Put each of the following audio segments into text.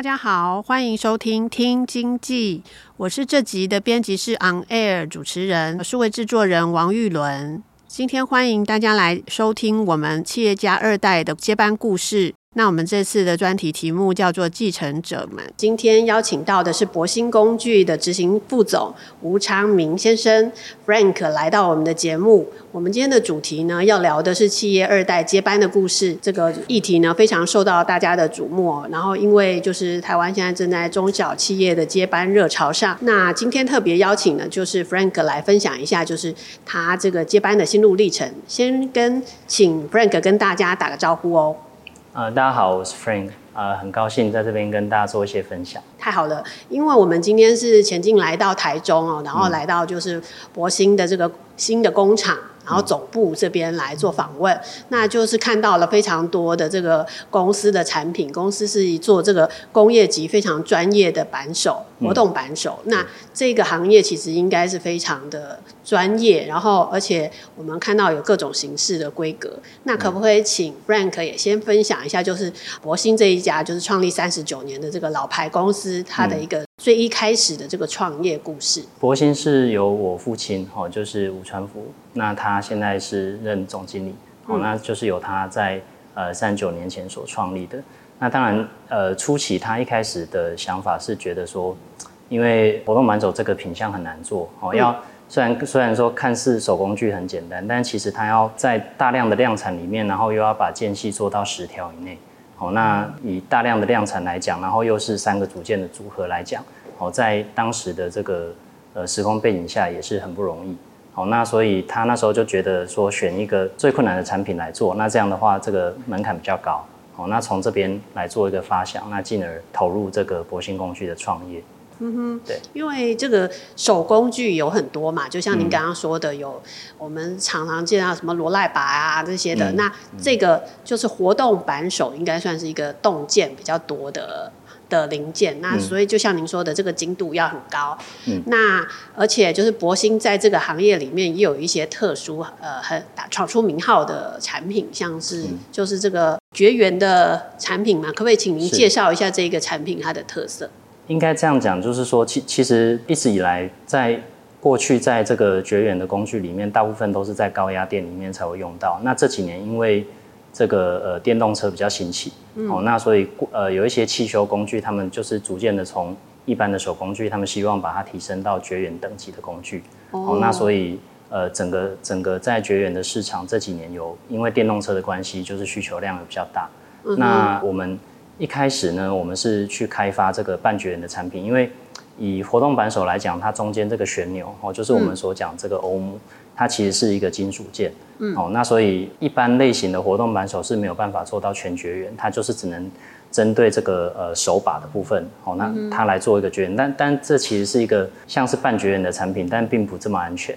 大家好，欢迎收听《听经济》，我是这集的编辑室 On Air 主持人，数位制作人王玉伦。今天欢迎大家来收听我们企业家二代的接班故事。那我们这次的专题题目叫做“继承者们”。今天邀请到的是博兴工具的执行副总吴昌明先生 Frank 来到我们的节目。我们今天的主题呢，要聊的是企业二代接班的故事。这个议题呢，非常受到大家的瞩目。然后，因为就是台湾现在正在中小企业的接班热潮上，那今天特别邀请呢，就是 Frank 来分享一下，就是他这个接班的心路历程。先跟请 Frank 跟大家打个招呼哦。呃，大家好，我是 Frank，呃，很高兴在这边跟大家做一些分享。太好了，因为我们今天是前进来到台中哦，然后来到就是博兴的这个新的工厂。然后总部这边来做访问，那就是看到了非常多的这个公司的产品。公司是做这个工业级非常专业的扳手，活动扳手。嗯、那这个行业其实应该是非常的专业，然后而且我们看到有各种形式的规格。那可不可以请 Frank 也先分享一下，就是博兴这一家就是创立三十九年的这个老牌公司，它的一个最一开始的这个创业故事？博兴是由我父亲哦，就是吴传福。那他现在是任总经理，哦，那就是由他在呃三十九年前所创立的。那当然，呃，初期他一开始的想法是觉得说，因为活动满手这个品相很难做，哦，要虽然虽然说看似手工具很简单，但其实他要在大量的量产里面，然后又要把间隙做到十条以内，哦，那以大量的量产来讲，然后又是三个组件的组合来讲，哦，在当时的这个呃时空背景下也是很不容易。好，那所以他那时候就觉得说，选一个最困难的产品来做，那这样的话，这个门槛比较高。好，那从这边来做一个发想，那进而投入这个博兴工具的创业。嗯哼，对，因为这个手工具有很多嘛，就像您刚刚说的，有我们常常见到什么罗赖拔啊这些的，嗯、那这个就是活动扳手，应该算是一个动件比较多的。的零件，那所以就像您说的，这个精度要很高。嗯，那而且就是博兴在这个行业里面也有一些特殊，呃，很打闯出名号的产品，像是就是这个绝缘的产品嘛，可不可以请您介绍一下这个产品它的特色？应该这样讲，就是说，其其实一直以来，在过去在这个绝缘的工具里面，大部分都是在高压电里面才会用到。那这几年因为这个呃电动车比较兴起，嗯、哦，那所以呃有一些汽修工具，他们就是逐渐的从一般的手工具，他们希望把它提升到绝缘等级的工具，哦，哦，那所以呃整个整个在绝缘的市场这几年有因为电动车的关系，就是需求量也比较大。嗯、那我们一开始呢，我们是去开发这个半绝缘的产品，因为以活动扳手来讲，它中间这个旋钮哦，就是我们所讲这个欧姆。嗯它其实是一个金属件，嗯，哦，那所以一般类型的活动扳手是没有办法做到全绝缘，它就是只能针对这个呃手把的部分，哦，那它来做一个绝缘，但但这其实是一个像是半绝缘的产品，但并不这么安全，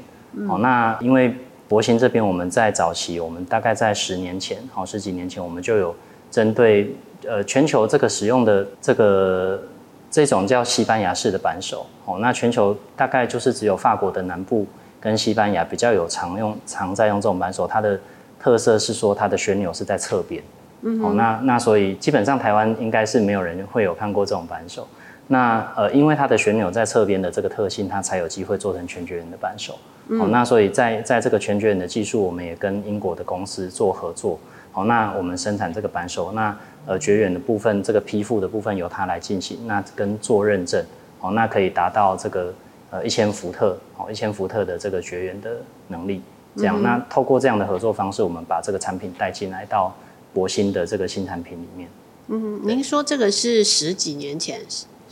哦，那因为博兴这边我们在早期，我们大概在十年前，哦，十几年前我们就有针对呃全球这个使用的这个这种叫西班牙式的扳手，哦，那全球大概就是只有法国的南部。跟西班牙比较有常用、常在用这种扳手，它的特色是说它的旋钮是在侧边。嗯哼，哦，那那所以基本上台湾应该是没有人会有看过这种扳手。那呃，因为它的旋钮在侧边的这个特性，它才有机会做成全绝缘的扳手。嗯，哦，那所以在在这个全绝缘的技术，我们也跟英国的公司做合作。好，哦，那我们生产这个扳手，那呃绝缘的部分，这个批复的部分由它来进行，那跟做认证，好，那可以达到这个。呃，一千伏特，好，一千伏特的这个绝缘的能力，这样。那透过这样的合作方式，我们把这个产品带进来到博新的这个新产品里面。嗯，您说这个是十几年前，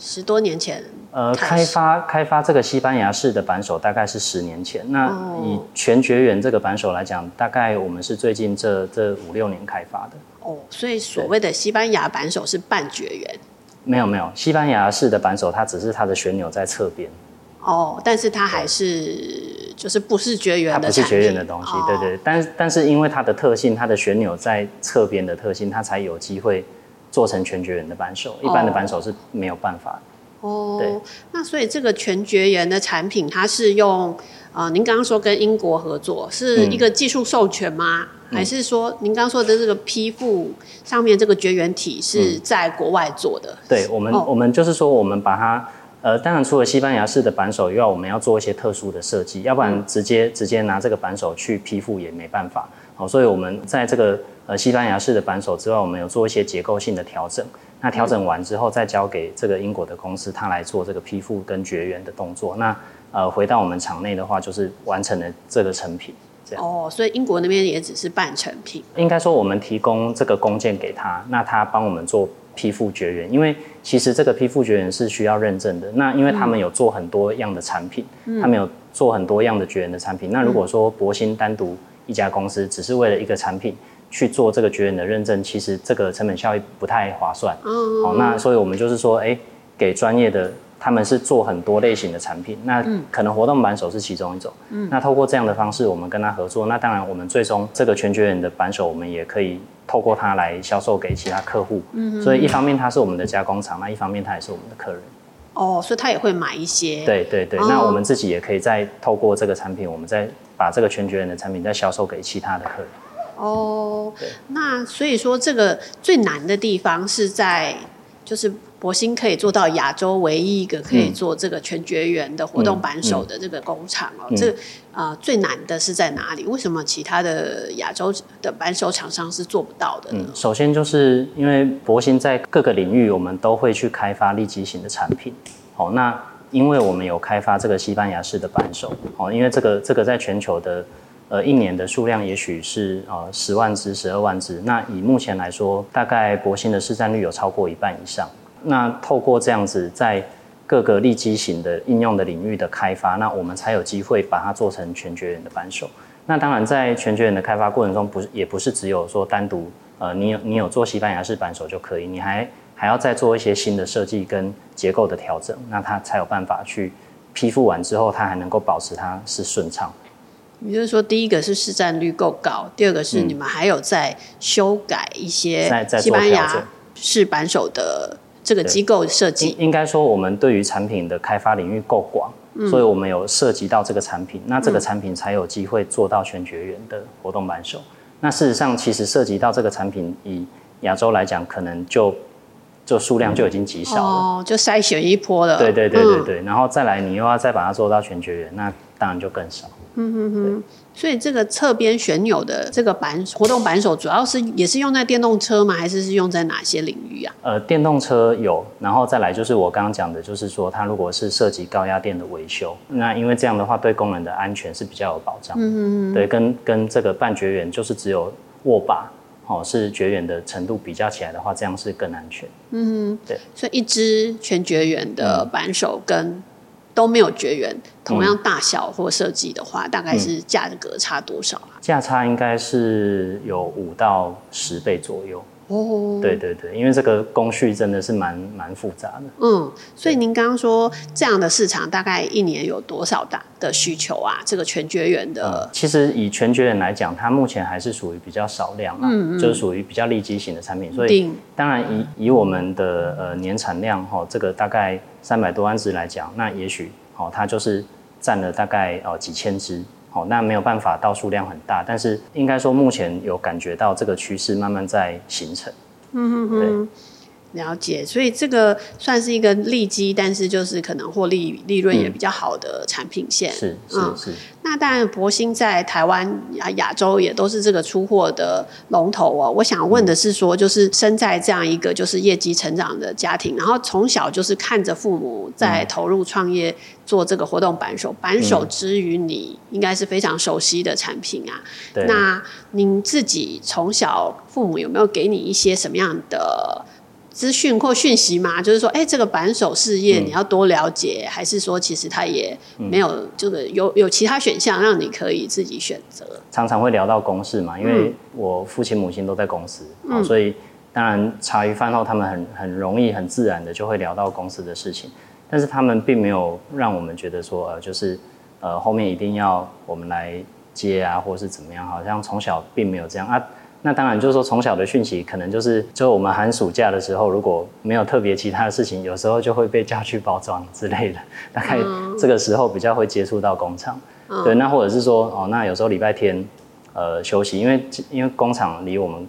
十多年前？呃，开发开发这个西班牙式的扳手大概是十年前。那以全绝缘这个扳手来讲，大概我们是最近这这五六年开发的。哦，所以所谓的西班牙扳手是半绝缘？没有没有，西班牙式的扳手它只是它的旋钮在侧边。哦，但是它还是就是不是绝缘的，它不是绝缘的东西，哦、对对。但但是因为它的特性，它的旋钮在侧边的特性，它才有机会做成全绝缘的扳手。一般的扳手是没有办法的。哦，对。那所以这个全绝缘的产品，它是用呃，您刚刚说跟英国合作，是一个技术授权吗？嗯、还是说您刚刚说的这个批复上面这个绝缘体是在国外做的？嗯、对我们，哦、我们就是说我们把它。呃，当然，除了西班牙式的扳手以外，我们要做一些特殊的设计，要不然直接直接拿这个扳手去批复也没办法。好，所以我们在这个呃西班牙式的扳手之外，我们有做一些结构性的调整。那调整完之后，再交给这个英国的公司，他来做这个批复跟绝缘的动作。那呃，回到我们厂内的话，就是完成了这个成品。这样。哦，所以英国那边也只是半成品。应该说，我们提供这个工件给他，那他帮我们做。批复绝缘，因为其实这个批复绝缘是需要认证的。那因为他们有做很多样的产品，嗯、他们有做很多样的绝缘的产品。嗯、那如果说博兴单独一家公司只是为了一个产品去做这个绝缘的认证，其实这个成本效益不太划算。哦，哦，那所以我们就是说，哎，给专业的。他们是做很多类型的产品，那可能活动扳手是其中一种。嗯，那透过这样的方式，我们跟他合作，那当然我们最终这个全绝缘的扳手，我们也可以透过它来销售给其他客户。嗯，所以一方面它是我们的加工厂，那一方面它也是我们的客人。哦，所以他也会买一些。对对对，哦、那我们自己也可以再透过这个产品，我们再把这个全绝缘的产品再销售给其他的客人。哦，对那所以说这个最难的地方是在就是。博兴可以做到亚洲唯一一个可以做这个全绝缘的活动扳手的这个工厂哦，嗯嗯、这啊、呃、最难的是在哪里？为什么其他的亚洲的扳手厂商是做不到的呢？嗯，首先就是因为博兴在各个领域，我们都会去开发立即型的产品。好，那因为我们有开发这个西班牙式的扳手，哦，因为这个这个在全球的呃一年的数量也许是呃十万只、十二万只，那以目前来说，大概博兴的市占率有超过一半以上。那透过这样子，在各个利基型的应用的领域的开发，那我们才有机会把它做成全绝缘的扳手。那当然，在全绝缘的开发过程中，不是也不是只有说单独呃，你有你有做西班牙式扳手就可以，你还还要再做一些新的设计跟结构的调整，那它才有办法去批复完之后，它还能够保持它是顺畅。也就是说，第一个是市占率够高，第二个是你们还有在修改一些西班牙式扳手的。这个机构设计应该说，我们对于产品的开发领域够广，嗯、所以我们有涉及到这个产品，那这个产品才有机会做到全绝缘的活动扳手。嗯、那事实上，其实涉及到这个产品，以亚洲来讲，可能就就数量就已经极少了，哦，就筛选一波了。对对对对对，嗯、然后再来，你又要再把它做到全绝缘，那当然就更少。嗯哼哼。所以这个侧边旋钮的这个扳活动扳手，主要是也是用在电动车吗？还是是用在哪些领域啊？呃，电动车有，然后再来就是我刚刚讲的，就是说它如果是涉及高压电的维修，那因为这样的话对工人的安全是比较有保障。嗯嗯。对，跟跟这个半绝缘就是只有握把哦是绝缘的程度比较起来的话，这样是更安全。嗯哼。对。所以一支全绝缘的扳手跟都没有绝缘，同样大小或设计的话，嗯、大概是价格差多少啊？价差应该是有五到十倍左右。哦，对对对，因为这个工序真的是蛮蛮复杂的。嗯，所以您刚刚说这样的市场大概一年有多少大的需求啊？这个全绝缘的、嗯，其实以全绝缘来讲，它目前还是属于比较少量啊，嗯嗯就是属于比较利基型的产品。所以当然以以我们的呃年产量哈，这个大概三百多万只来讲，那也许哦它就是占了大概哦几千只。好，那没有办法到数量很大，但是应该说目前有感觉到这个趋势慢慢在形成。嗯哼哼。对了解，所以这个算是一个利基，但是就是可能获利利润也比较好的产品线。嗯、是是是。嗯、那当然，博兴在台湾亚亚洲也都是这个出货的龙头哦。我想问的是说，就是生在这样一个就是业绩成长的家庭，然后从小就是看着父母在投入创业做这个活动扳手，扳手之于你应该是非常熟悉的产品啊。那您自己从小父母有没有给你一些什么样的？资讯或讯息嘛，就是说，哎、欸，这个扳手事业你要多了解，嗯、还是说其实他也没有这个有有其他选项让你可以自己选择？常常会聊到公事嘛，因为我父亲母亲都在公司，嗯、所以当然茶余饭后他们很很容易很自然的就会聊到公司的事情，但是他们并没有让我们觉得说，呃，就是呃后面一定要我们来接啊，或是怎么样，好像从小并没有这样啊。那当然，就是说从小的讯息，可能就是，就我们寒暑假的时候，如果没有特别其他的事情，有时候就会被叫去包装之类的。大概这个时候比较会接触到工厂，嗯、对。那或者是说，哦，那有时候礼拜天，呃，休息，因为因为工厂离我们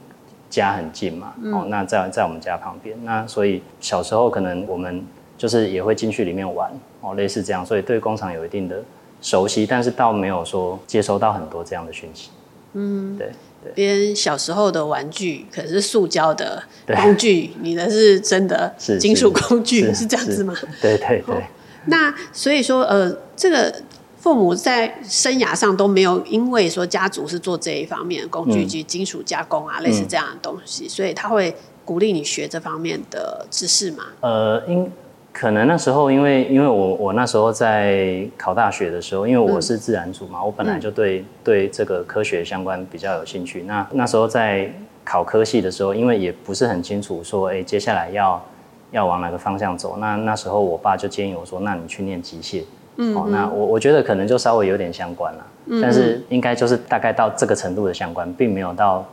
家很近嘛，嗯、哦，那在在我们家旁边，那所以小时候可能我们就是也会进去里面玩，哦，类似这样，所以对工厂有一定的熟悉，但是倒没有说接收到很多这样的讯息，嗯，对。别人小时候的玩具可能是塑胶的工具，你的是真的金属工具，是，这样子吗？对对对。那所以说，呃，这个父母在生涯上都没有因为说家族是做这一方面的工具及金属加工啊，嗯、类似这样的东西，所以他会鼓励你学这方面的知识吗？呃，应。可能那时候，因为因为我我那时候在考大学的时候，因为我是自然组嘛，嗯、我本来就对、嗯、对这个科学相关比较有兴趣。那那时候在考科系的时候，因为也不是很清楚说，哎，接下来要要往哪个方向走。那那时候我爸就建议我说，那你去念机械。嗯，哦，那我我觉得可能就稍微有点相关了，嗯、但是应该就是大概到这个程度的相关，并没有到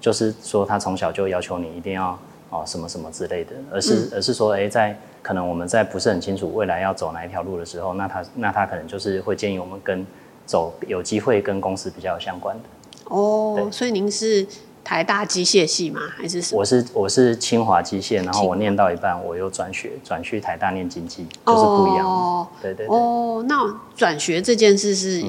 就是说他从小就要求你一定要哦什么什么之类的，而是、嗯、而是说，哎，在。可能我们在不是很清楚未来要走哪一条路的时候，那他那他可能就是会建议我们跟走有机会跟公司比较有相关的。哦，所以您是台大机械系吗？还是什么？我是我是清华机械，然后我念到一半我又转学转去台大念经济，就是不一样。哦，对对对。哦，那转学这件事是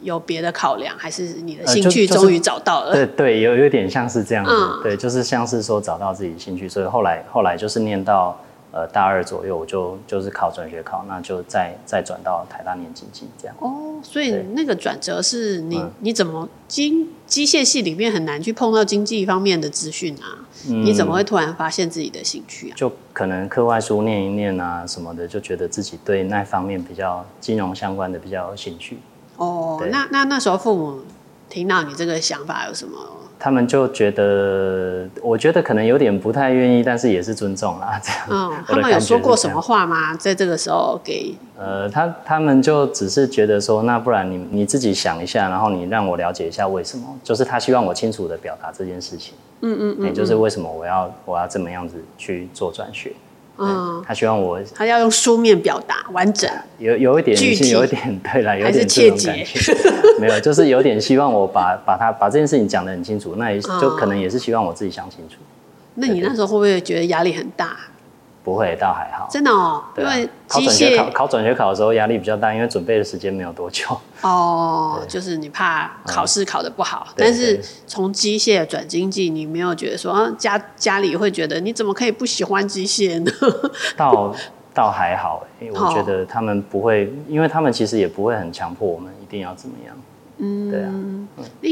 有别的考量，嗯、还是你的兴趣终于找到了？呃就是、对对，有有点像是这样子。嗯、对，就是像是说找到自己兴趣，所以后来后来就是念到。呃，大二左右我就就是考转学考，那就再再转到台大念经济这样。哦，所以那个转折是你、嗯、你怎么经机械系里面很难去碰到经济方面的资讯啊？嗯、你怎么会突然发现自己的兴趣啊？就可能课外书念一念啊什么的，就觉得自己对那方面比较金融相关的比较有兴趣。哦，那那那时候父母听到你这个想法有什么？他们就觉得，我觉得可能有点不太愿意，但是也是尊重啦。这样，嗯，他们有说过什么话吗？在这个时候给？呃，他他们就只是觉得说，那不然你你自己想一下，然后你让我了解一下为什么，就是他希望我清楚的表达这件事情。嗯嗯嗯，也就是为什么我要我要这么样子去做转学。嗯，他希望我，他要用书面表达完整，有有一点，具体。有一点，对了，有点这种感觉，没有，就是有点希望我把把他把这件事情讲得很清楚，那也就可能也是希望我自己想清楚。那你那时候会不会觉得压力很大？不会，倒还好。真的哦，因为考转学考考转学考的时候压力比较大，因为准备的时间没有多久。哦，就是你怕考试考得不好，但是从机械转经济，你没有觉得说啊家家里会觉得你怎么可以不喜欢机械呢？倒倒还好，因为我觉得他们不会，因为他们其实也不会很强迫我们一定要怎么样。嗯，对啊。嗯，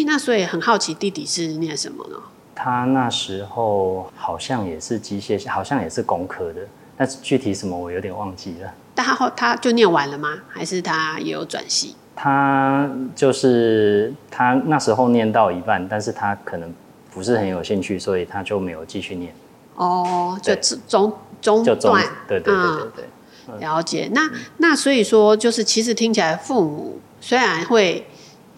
那所以很好奇弟弟是念什么呢？他那时候好像也是机械，好像也是工科的，但是具体什么我有点忘记了。但他后他就念完了吗？还是他也有转系？他就是他那时候念到一半，但是他可能不是很有兴趣，所以他就没有继续念。哦，就中中断，对对对对对，嗯、了解。那那所以说，就是其实听起来父母虽然会。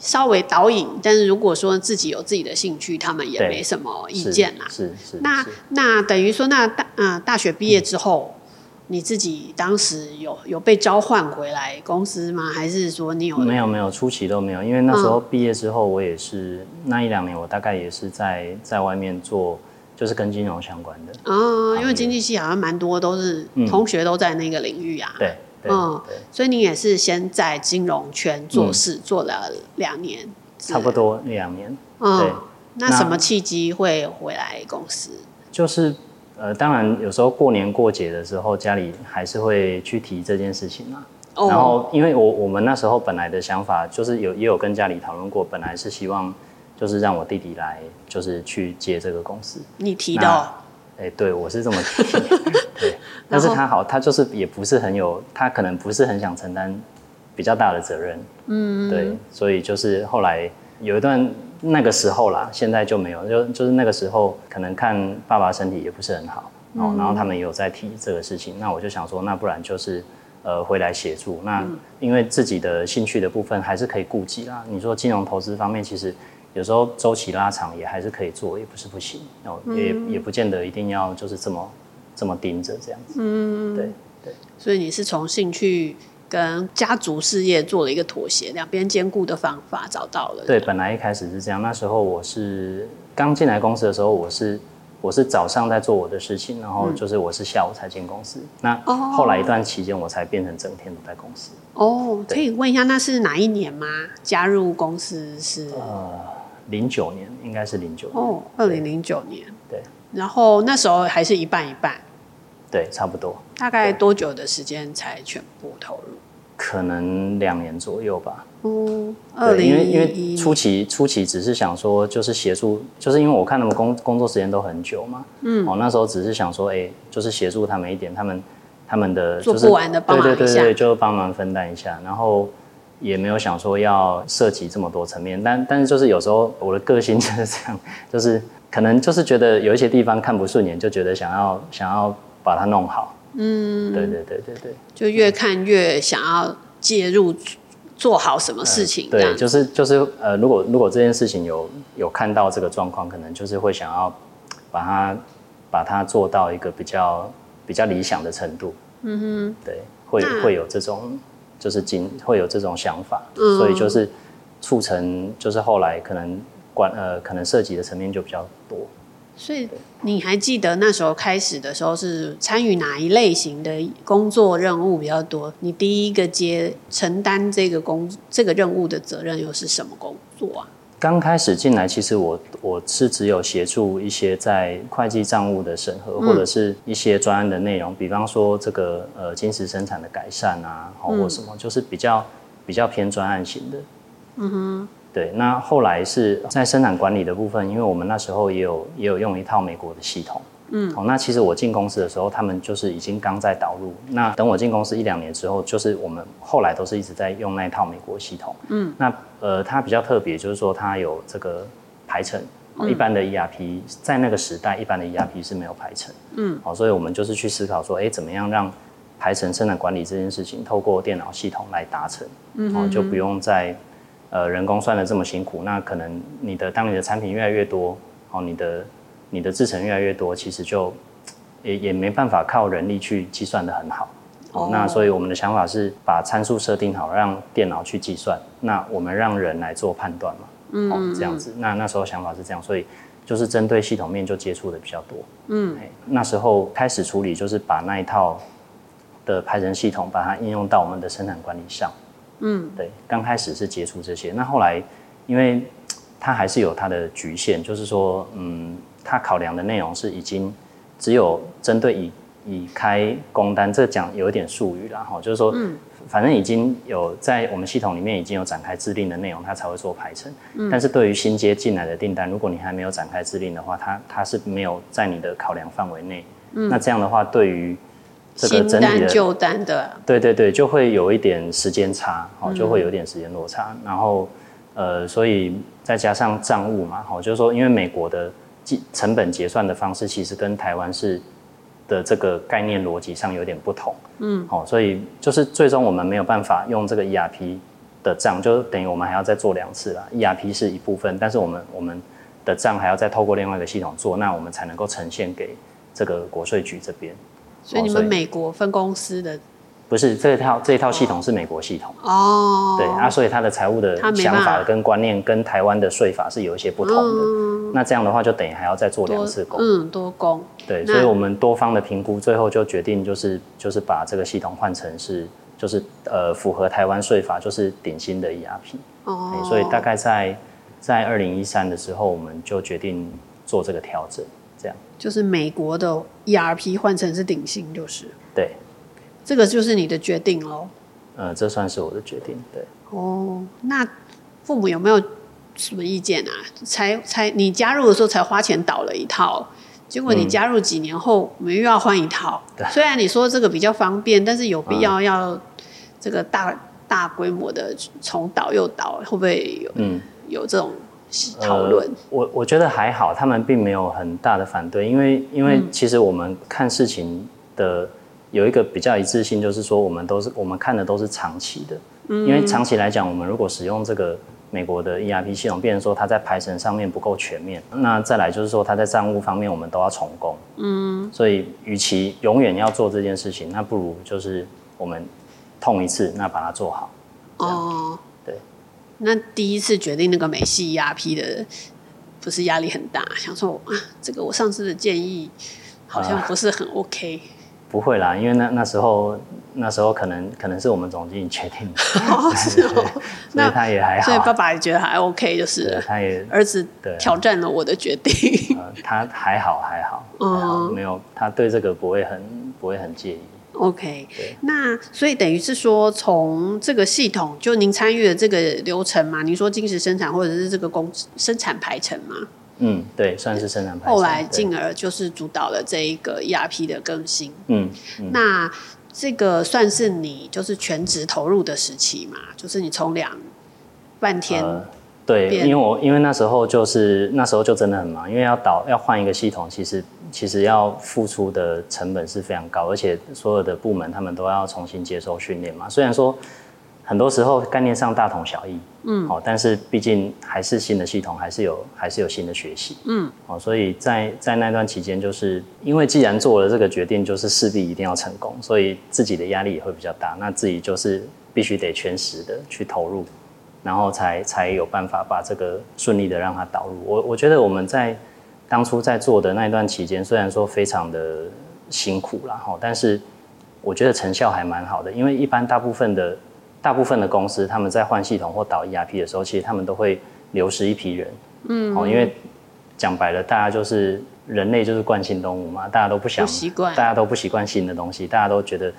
稍微导引，但是如果说自己有自己的兴趣，他们也没什么意见啦。是是。那那等于说，那大嗯、呃、大学毕业之后，嗯、你自己当时有有被召唤回来公司吗？还是说你有？没有没有，初期都没有，因为那时候毕业之后，我也是、嗯、那一两年，我大概也是在在外面做，就是跟金融相关的。哦，因为经济系好像蛮多都是同学都在那个领域啊。嗯、对，嗯，所以你也是先在金融圈做事，嗯、做了两年，差不多两年。嗯，对。那什么契机会回来公司？就是呃，当然有时候过年过节的时候，家里还是会去提这件事情嘛。哦。然后，因为我我们那时候本来的想法就是有也有跟家里讨论过，本来是希望就是让我弟弟来，就是去接这个公司。你提的哦？哎、欸，对，我是这么 提。对。但是他好，他就是也不是很有，他可能不是很想承担比较大的责任。嗯。对，所以就是后来有一段。那个时候啦，现在就没有，就就是那个时候，可能看爸爸身体也不是很好，哦，然后他们也有在提这个事情，那我就想说，那不然就是，呃，回来协助。那因为自己的兴趣的部分还是可以顾及啦。你说金融投资方面，其实有时候周期拉长也还是可以做，也不是不行，哦，也也不见得一定要就是这么这么盯着这样子。嗯，对对。所以你是从兴趣。跟家族事业做了一个妥协，两边兼顾的方法找到了。对，本来一开始是这样。那时候我是刚进来公司的时候，我是我是早上在做我的事情，然后就是我是下午才进公司。嗯、那后来一段期间，我才变成整天都在公司。哦，可以问一下，那是哪一年吗？加入公司是呃零九年，应该是零九年。哦，二零零九年。对。然后那时候还是一半一半。对，差不多。大概多久的时间才全部投入？可能两年左右吧。嗯，对，因为因为初期初期只是想说，就是协助，就是因为我看他们工工作时间都很久嘛。嗯。哦，那时候只是想说，哎、欸，就是协助他们一点，他们他们的就是做不完的帮忙一下，对对对对，就帮忙分担一下。然后也没有想说要涉及这么多层面，但但是就是有时候我的个性就是这样，就是可能就是觉得有一些地方看不顺眼，就觉得想要想要把它弄好。嗯，对对对对对，就越看越想要介入，做好什么事情。对，就是就是呃，如果如果这件事情有有看到这个状况，可能就是会想要把它把它做到一个比较比较理想的程度。嗯哼，对，会会有这种就是经会有这种想法，所以就是促成就是后来可能管呃可能涉及的层面就比较多。所以你还记得那时候开始的时候是参与哪一类型的工作任务比较多？你第一个接承担这个工这个任务的责任又是什么工作啊？刚开始进来，其实我我是只有协助一些在会计账务的审核，或者是一些专案的内容，比方说这个呃金石生产的改善啊，或什么，就是比较比较偏专案型的。嗯哼。对，那后来是在生产管理的部分，因为我们那时候也有也有用一套美国的系统，嗯，哦，那其实我进公司的时候，他们就是已经刚在导入。那等我进公司一两年之后，就是我们后来都是一直在用那套美国系统，嗯，那呃，它比较特别，就是说它有这个排程，一般的 ERP 在那个时代，一般的 ERP 是没有排程，嗯，好，所以我们就是去思考说，哎，怎么样让排程生产管理这件事情透过电脑系统来达成，嗯，哦，就不用再。呃，人工算的这么辛苦，那可能你的当你的产品越来越多，哦，你的你的制程越来越多，其实就也也没办法靠人力去计算的很好。哦，那所以我们的想法是把参数设定好，让电脑去计算，那我们让人来做判断嘛。嗯，哦，这样子。那那时候想法是这样，所以就是针对系统面就接触的比较多。嗯，那时候开始处理就是把那一套的排程系统把它应用到我们的生产管理上。嗯，对，刚开始是接触这些，那后来，因为它还是有它的局限，就是说，嗯，它考量的内容是已经只有针对已已开工单，这讲有一点术语了哈，就是说，嗯，反正已经有在我们系统里面已经有展开制定的内容，它才会做排程。嗯，但是对于新接进来的订单，如果你还没有展开制定的话，它它是没有在你的考量范围内。嗯，那这样的话，对于这个整体的旧单的，对对对，就会有一点时间差，哦，就会有一点时间落差，嗯、然后，呃，所以再加上账务嘛，好，就是说，因为美国的计成本结算的方式其实跟台湾是的这个概念逻辑上有点不同，嗯，好，所以就是最终我们没有办法用这个 ERP 的账，就等于我们还要再做两次啦。ERP 是一部分，但是我们我们的账还要再透过另外一个系统做，那我们才能够呈现给这个国税局这边。所以你们美国分公司的不是这一套这一套系统是美国系统哦，对啊，所以他的财务的想法跟观念跟台湾的税法是有一些不同的。嗯、那这样的话就等于还要再做两次工，嗯，多工。对，所以我们多方的评估，最后就决定就是就是把这个系统换成是就是呃符合台湾税法就是顶薪的 ERP 哦，所以大概在在二零一三的时候，我们就决定做这个调整，这样就是美国的 ERP 换成是顶薪，就是对。这个就是你的决定喽。呃，这算是我的决定，对。哦，那父母有没有什么意见啊？才才你加入的时候才花钱倒了一套，结果你加入几年后，我们又要换一套。虽然你说这个比较方便，但是有必要要这个大、嗯、大规模的重倒又倒，会不会有嗯有这种讨论？呃、我我觉得还好，他们并没有很大的反对，因为因为其实我们看事情的。有一个比较一致性，就是说我们都是我们看的都是长期的，嗯，因为长期来讲，我们如果使用这个美国的 ERP 系统，变成说它在排程上面不够全面，那再来就是说它在账务方面我们都要重工，嗯，所以与其永远要做这件事情，那不如就是我们痛一次，那把它做好。哦，对。那第一次决定那个美系 ERP 的，不是压力很大，想说啊，这个我上次的建议好像不是很 OK。呃不会啦，因为那那时候那时候可能可能是我们总经理决定的，哦是哦，所以他也还好，所以爸爸也觉得还 OK，就是他也儿子挑战了我的决定，呃、他还好还好，嗯，没有他对这个不会很不会很介意，OK，那所以等于是说从这个系统就您参与的这个流程嘛？您说精实生产或者是这个工生产排程嘛？嗯，对，算是生产排程。后来进而就是主导了这一个 ERP 的更新。嗯，嗯，那这个算是你就是全职投入的时期嘛？就是你从两半天、呃。对，因为我因为那时候就是那时候就真的很忙，因为要导要换一个系统，其实其实要付出的成本是非常高，而且所有的部门他们都要重新接受训练嘛。虽然说。很多时候概念上大同小异，嗯，好，但是毕竟还是新的系统，还是有还是有新的学习，嗯，好，所以在在那段期间，就是因为既然做了这个决定，就是势必一定要成功，所以自己的压力也会比较大，那自己就是必须得全时的去投入，然后才才有办法把这个顺利的让它导入。我我觉得我们在当初在做的那一段期间，虽然说非常的辛苦啦，哈，但是我觉得成效还蛮好的，因为一般大部分的。大部分的公司，他们在换系统或导 ERP 的时候，其实他们都会流失一批人。嗯，哦，因为讲白了，大家就是人类就是惯性动物嘛，大家都不想习惯，大家都不习惯新的东西，大家都觉得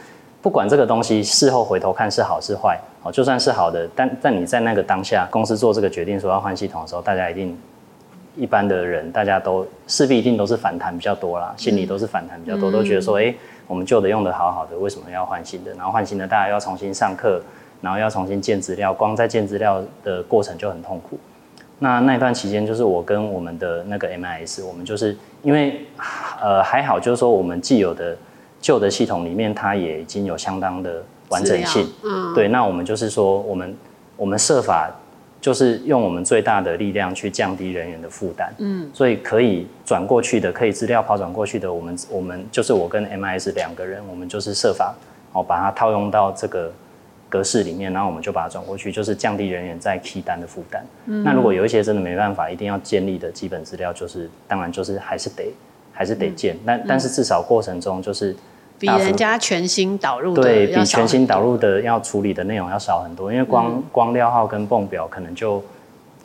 不管这个东西事后回头看是好是坏，哦，就算是好的，但但你在那个当下，公司做这个决定说要换系统的时候，大家一定一般的人，大家都势必一定都是反弹比较多啦，心里都是反弹比较多，嗯、都觉得说，哎、欸，我们旧的用的好好的，为什么要换新的？然后换新的，大家要重新上课。然后要重新建资料，光在建资料的过程就很痛苦。那那一段期间，就是我跟我们的那个 MIS，我们就是因为呃还好，就是说我们既有的旧的系统里面，它也已经有相当的完整性。嗯。对，那我们就是说，我们我们设法就是用我们最大的力量去降低人员的负担。嗯。所以可以转过去的，可以资料跑转过去的，我们我们就是我跟 MIS 两个人，我们就是设法哦把它套用到这个。格式里面，然后我们就把它转过去，就是降低人员在 key 单的负担。嗯。那如果有一些真的没办法，一定要建立的基本资料，就是当然就是还是得还是得建。嗯、但但是至少过程中就是比人家全新导入的对比全新导入的要处理的内容要少很多，因为光、嗯、光料号跟泵表可能就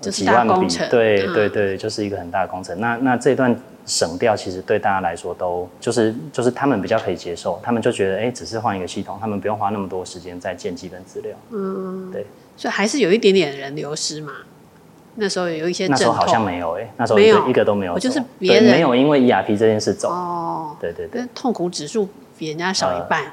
几万笔，对对对，就是一个很大的工程。那那这段。省掉其实对大家来说都就是就是他们比较可以接受，他们就觉得哎、欸，只是换一个系统，他们不用花那么多时间在建基本资料。嗯，对，所以还是有一点点人流失嘛。那时候有一些，那时候好像没有哎、欸，那时候一个，一个都没有，我就是别人没有因为 ERP 这件事走。哦，对对对，痛苦指数比人家少一半。呃、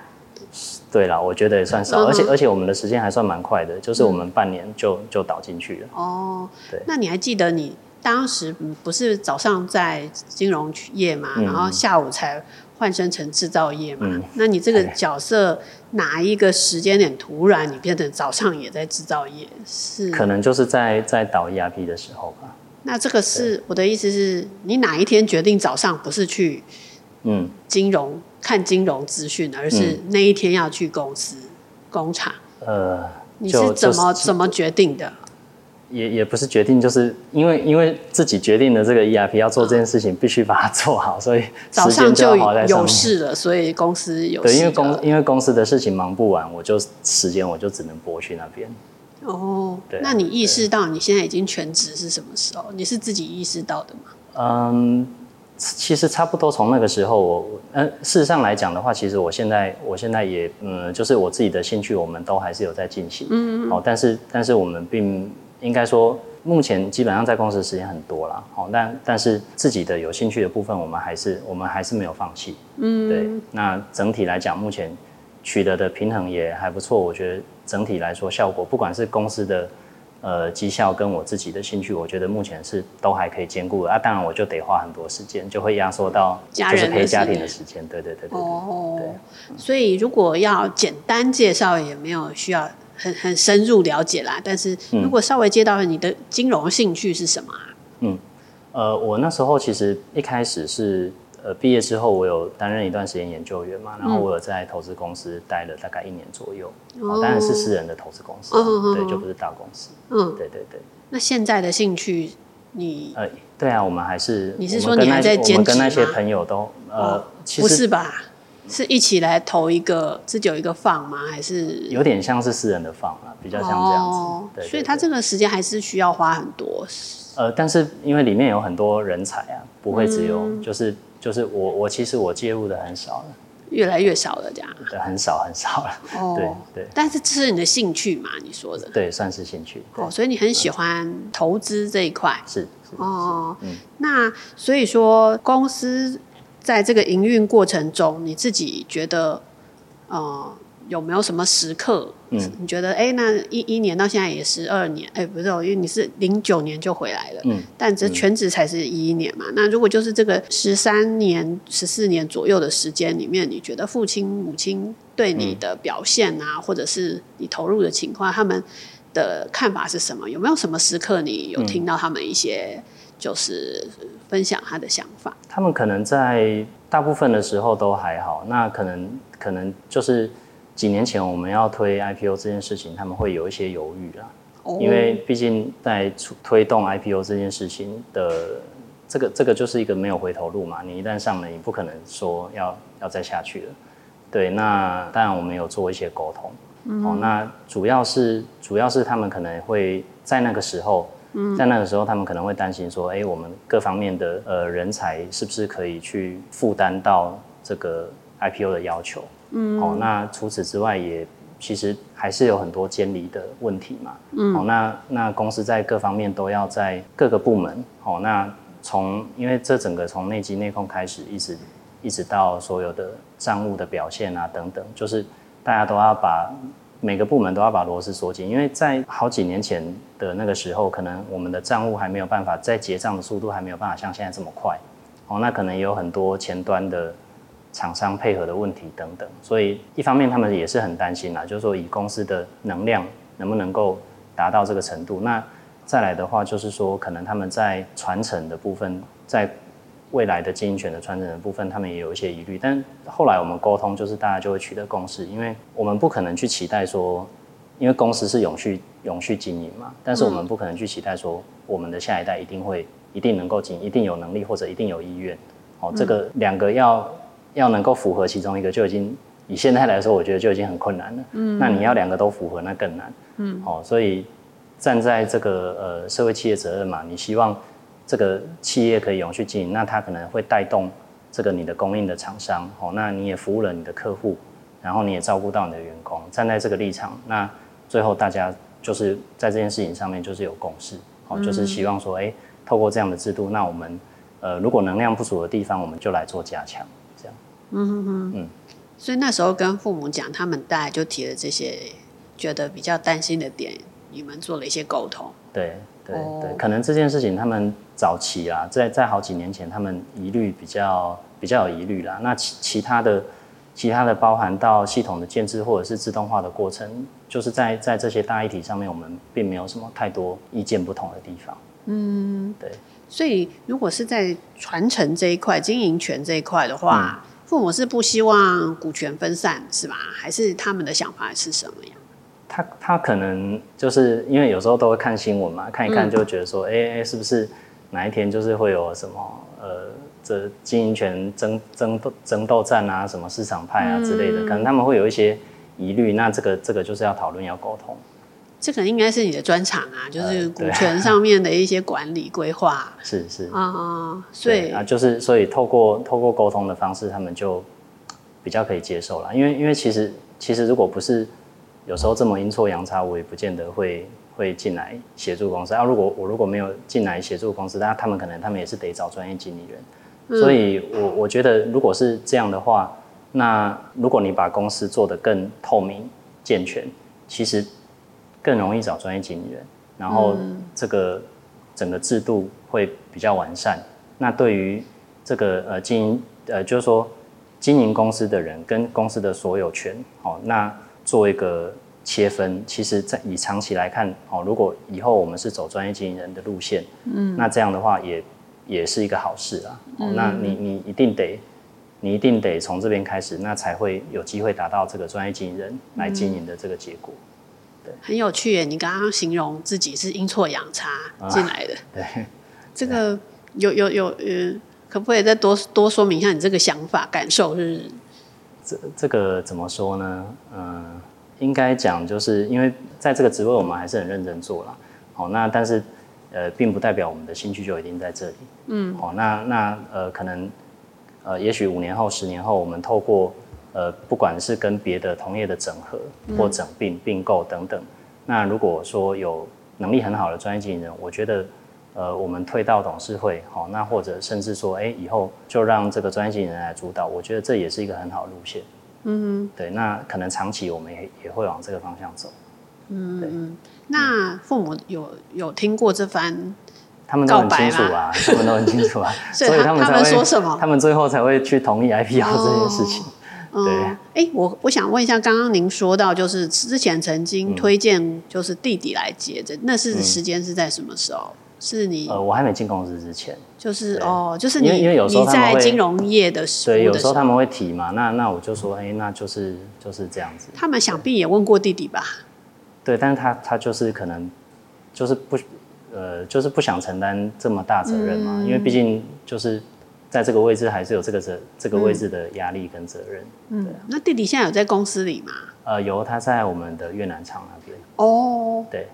对了，我觉得也算少，嗯、而且而且我们的时间还算蛮快的，就是我们半年就、嗯、就倒进去了。哦，对，那你还记得你？当时不是早上在金融业嘛，嗯、然后下午才换身成制造业嘛。嗯、那你这个角色哪一个时间点突然你变成早上也在制造业？是可能就是在在导 ERP 的时候吧。那这个是我的意思是，你哪一天决定早上不是去嗯金融看金融资讯，而是那一天要去公司工厂。呃，你是怎么怎么决定的？也也不是决定，就是因为因为自己决定的这个 ERP 要做这件事情，必须把它做好，所以早上就有事了，所以公司有对，因为公因为公司的事情忙不完，我就时间我就只能拨去那边。哦，对，那你意识到你现在已经全职是什么时候？你是自己意识到的吗？嗯，其实差不多从那个时候我，我嗯，事实上来讲的话，其实我现在我现在也嗯，就是我自己的兴趣，我们都还是有在进行，嗯嗯，哦，但是但是我们并。应该说，目前基本上在公司的时间很多了，哦，但但是自己的有兴趣的部分，我们还是我们还是没有放弃，嗯，对。那整体来讲，目前取得的平衡也还不错。我觉得整体来说，效果不管是公司的呃绩效跟我自己的兴趣，我觉得目前是都还可以兼顾的啊。当然，我就得花很多时间，就会压缩到就是陪家庭的时间。对对对对。哦，对。所以如果要简单介绍，也没有需要。很很深入了解啦，但是如果稍微接到你的金融兴趣是什么啊？嗯，呃，我那时候其实一开始是呃毕业之后，我有担任一段时间研究员嘛，然后我有在投资公司待了大概一年左右，哦，当然是私人的投资公司，哦，对，就不是大公司，嗯，对对对。那现在的兴趣，你呃，对啊，我们还是你是说你还在兼职吗？我跟那些朋友都呃，其是吧？是一起来投一个自己有一个 fund 吗？还是有点像是私人的 fund 啊，比较像这样子。哦、对，所以他这个时间还是需要花很多。呃，但是因为里面有很多人才啊，不会只有、嗯、就是就是我我其实我介入的很少了，越来越少了这样。对，很少很少了。哦，对对。但是这是你的兴趣嘛？你说的。对，算是兴趣。哦，所以你很喜欢投资这一块。是。是哦，嗯。那所以说公司。在这个营运过程中，你自己觉得，呃，有没有什么时刻，嗯，你觉得，哎，那一一年到现在也十二年，哎，不是，因为你是零九年就回来了，嗯，但这全职才是一一年嘛，嗯，那如果就是这个十三年、十四年左右的时间里面，你觉得父亲、母亲对你的表现啊，嗯，或者是你投入的情况，他们的看法是什么？有没有什么时刻你有听到他们一些？就是分享他的想法。他们可能在大部分的时候都还好，那可能可能就是几年前我们要推 IPO 这件事情，他们会有一些犹豫啦。哦。因为毕竟在推动 IPO 这件事情的这个这个就是一个没有回头路嘛，你一旦上了，你不可能说要要再下去了。对，那当然我们有做一些沟通。嗯。哦，那主要是主要是他们可能会在那个时候。在那个时候，他们可能会担心说：“哎，我们各方面的呃人才是不是可以去负担到这个 IPO 的要求？”嗯，哦，那除此之外，也其实还是有很多监理的问题嘛。嗯，哦，那那公司在各方面都要在各个部门，哦，那从因为这整个从内稽内控开始，一直一直到所有的账务的表现啊等等，就是大家都要把。每个部门都要把螺丝锁紧，因为在好几年前的那个时候，可能我们的账务还没有办法，在结账的速度还没有办法像现在这么快，哦，那可能也有很多前端的厂商配合的问题等等，所以一方面他们也是很担心啦，就是说以公司的能量能不能够达到这个程度，那再来的话就是说，可能他们在传承的部分在。未来的经营权的传承的部分，他们也有一些疑虑，但后来我们沟通，就是大家就会取得共识，因为我们不可能去期待说，因为公司是永续永续经营嘛，但是我们不可能去期待说，我们的下一代一定会一定能够经营，一定有能力或者一定有意愿，哦，这个两个要要能够符合其中一个，就已经以现在来说，我觉得就已经很困难了。嗯，那你要两个都符合，那更难。嗯，哦，所以站在这个呃社会企业责任嘛，你希望。这个企业可以永续经营，那它可能会带动这个你的供应的厂商，哦，那你也服务了你的客户，然后你也照顾到你的员工，站在这个立场，那最后大家就是在这件事情上面就是有共识，哦，就是希望说，哎，透过这样的制度，那我们呃如果能量不足的地方，我们就来做加强，这样。嗯嗯嗯。嗯，所以那时候跟父母讲，他们大概就提了这些觉得比较担心的点，你们做了一些沟通。对。对对，可能这件事情他们早期啊，在在好几年前，他们疑虑比较比较有疑虑啦。那其其他的其他的包含到系统的建制或者是自动化的过程，就是在在这些大议题上面，我们并没有什么太多意见不同的地方。嗯，对。所以如果是在传承这一块、经营权这一块的话，嗯、父母是不希望股权分散，是吧？还是他们的想法是什么呀？他他可能就是因为有时候都会看新闻嘛，看一看就会觉得说，哎、嗯、哎、欸，是不是哪一天就是会有什么呃，这经营权争争斗争斗战啊，什么市场派啊之类的，嗯、可能他们会有一些疑虑。那这个这个就是要讨论要沟通。这个应该是你的专长啊，就是股权上面的一些管理规划。是是啊，所以啊，就是所以透过透过沟通的方式，他们就比较可以接受了。因为因为其实其实如果不是。有时候这么阴错阳差，我也不见得会会进来协助公司啊。如果我如果没有进来协助公司，那他们可能他们也是得找专业经理人。嗯、所以我我觉得，如果是这样的话，那如果你把公司做得更透明健全，其实更容易找专业经理人，然后这个整个制度会比较完善。那对于这个呃经营呃就是说经营公司的人跟公司的所有权，哦那。做一个切分，其实，在以长期来看，哦，如果以后我们是走专业经营人的路线，嗯，那这样的话也也是一个好事啊。哦，那你你一定得，你一定得从这边开始，那才会有机会达到这个专业经营人来经营的这个结果。对，很有趣耶，你刚刚形容自己是阴错阳差进来的，对，这个有有有呃，可不可以再多多说明一下你这个想法感受是？这这个怎么说呢？嗯，应该讲就是因为在这个职位我们还是很认真做了，好，那但是呃，并不代表我们的兴趣就一定在这里，嗯，好，那那呃，可能呃，也许五年后、十年后，我们透过呃，不管是跟别的同业的整合或整并、并购等等，那如果说有能力很好的专业经理人，我觉得。呃，我们退到董事会，好，那或者甚至说，哎，以后就让这个专业经理人来主导，我觉得这也是一个很好的路线。嗯哼，对，那可能长期我们也也会往这个方向走。嗯，那父母有有听过这番他们都很清楚啊，他们都很清楚啊，所以他们才会说什么？他们最后才会去同意 IPO 这件事情。哦、对，哎、嗯，我我想问一下，刚刚您说到，就是之前曾经推荐就是弟弟来接着，嗯、那是时间是在什么时候？是你呃，我还没进公司之前，就是哦，就是你因为有时候你在金融业的时候，对，有时候他们会提嘛，那那我就说，哎，那就是就是这样子。他们想必也问过弟弟吧？对，但是他他就是可能就是不呃，就是不想承担这么大责任嘛，因为毕竟就是在这个位置还是有这个责这个位置的压力跟责任。嗯，那弟弟现在有在公司里吗？呃，有，他在我们的越南厂那边。哦，对，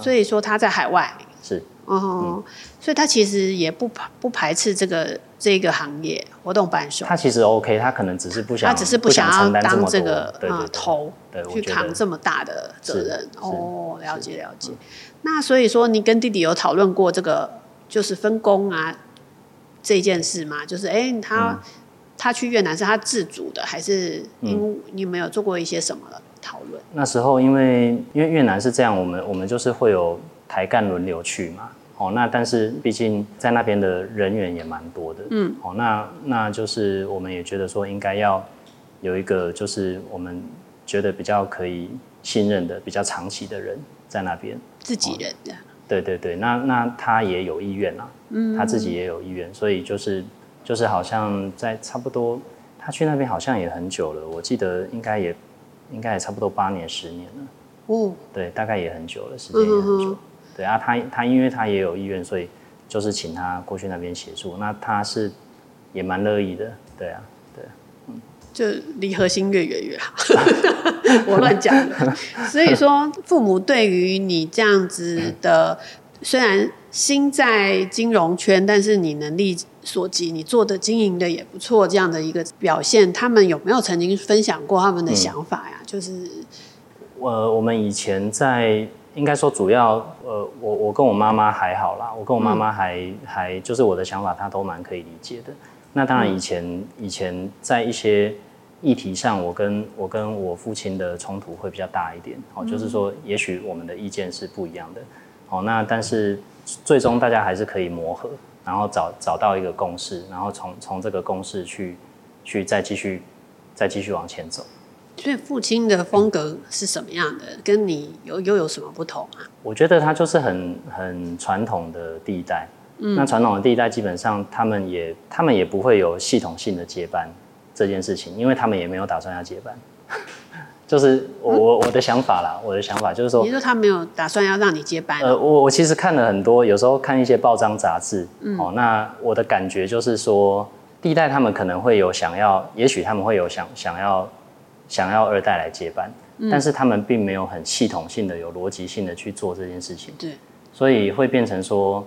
所以说他在海外是。哦，嗯、所以他其实也不排不排斥这个这个行业活动版手。他其实 OK，他可能只是不想，他只是不想要当这个对对对头，去扛这么大的责任。哦，了解了解。那所以说，你跟弟弟有讨论过这个就是分工啊这件事吗？就是哎、欸，他、嗯、他去越南是他自主的，还是因你有没有做过一些什么讨论？那时候因为因为越南是这样，我们我们就是会有台干轮流去嘛。哦，那但是毕竟在那边的人员也蛮多的，嗯，哦，那那就是我们也觉得说应该要有一个就是我们觉得比较可以信任的、比较长期的人在那边，自己人的，对对对，那那他也有意愿啊，嗯，他自己也有意愿，所以就是就是好像在差不多他去那边好像也很久了，我记得应该也应该也差不多八年十年了，哦，对，大概也很久了，时间也很久。嗯对啊，他他因为他也有意愿，所以就是请他过去那边协助。那他是也蛮乐意的，对啊，就离核心越远越好。我乱讲的。所以说，父母对于你这样子的，虽然心在金融圈，但是你能力所及，你做的经营的也不错，这样的一个表现，他们有没有曾经分享过他们的想法呀？嗯、就是，我我们以前在。应该说，主要呃，我我跟我妈妈还好啦，我跟我妈妈还、嗯、还就是我的想法，她都蛮可以理解的。那当然，以前、嗯、以前在一些议题上，我跟我跟我父亲的冲突会比较大一点。哦，就是说，也许我们的意见是不一样的。哦，那但是最终大家还是可以磨合，然后找找到一个共识，然后从从这个共识去去再继续再继续往前走。所以父亲的风格是什么样的？跟你有又有什么不同啊？我觉得他就是很很传统的第一代，嗯，那传统的第一代基本上他们也他们也不会有系统性的接班这件事情，因为他们也没有打算要接班。就是我我我的想法啦，我的想法就是说，你说他没有打算要让你接班？呃，我我其实看了很多，有时候看一些报章杂志，嗯，哦，那我的感觉就是说，第一代他们可能会有想要，也许他们会有想想要想要二代来接班，嗯，但是他们并没有很系统性的、有逻辑性的去做这件事情，对，所以会变成说，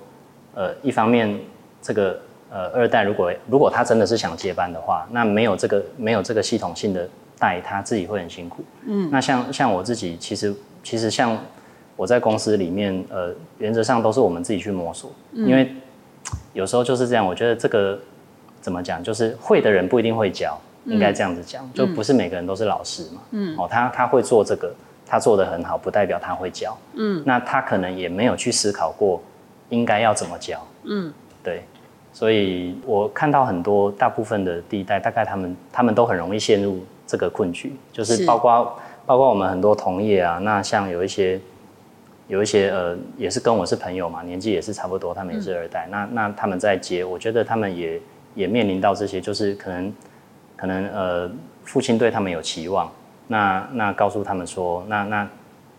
呃，一方面这个呃二代如果如果他真的是想接班的话，那没有这个没有这个系统性的。带他自己会很辛苦，嗯，那像像我自己，其实其实像我在公司里面，呃，原则上都是我们自己去摸索，嗯，因为有时候就是这样。我觉得这个怎么讲，就是会的人不一定会教，应该这样子讲，嗯，就不是每个人都是老师嘛，嗯，哦，他他会做这个，他做的很好，不代表他会教，嗯，那他可能也没有去思考过应该要怎么教，嗯，对，所以我看到很多大部分的第一代，大概他们他们都很容易陷入。这个困局就是包括是包括我们很多同业啊，那像有一些有一些呃，也是跟我是朋友嘛，年纪也是差不多，他们也是二代，嗯、那那他们在接，我觉得他们也也面临到这些，就是可能可能呃，父亲对他们有期望，那那告诉他们说，那那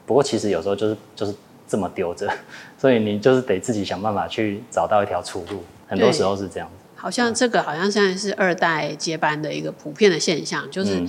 不过其实有时候就是就是这么丢着，所以你就是得自己想办法去找到一条出路，很多时候是这样子。好像这个好像现在是二代接班的一个普遍的现象，就是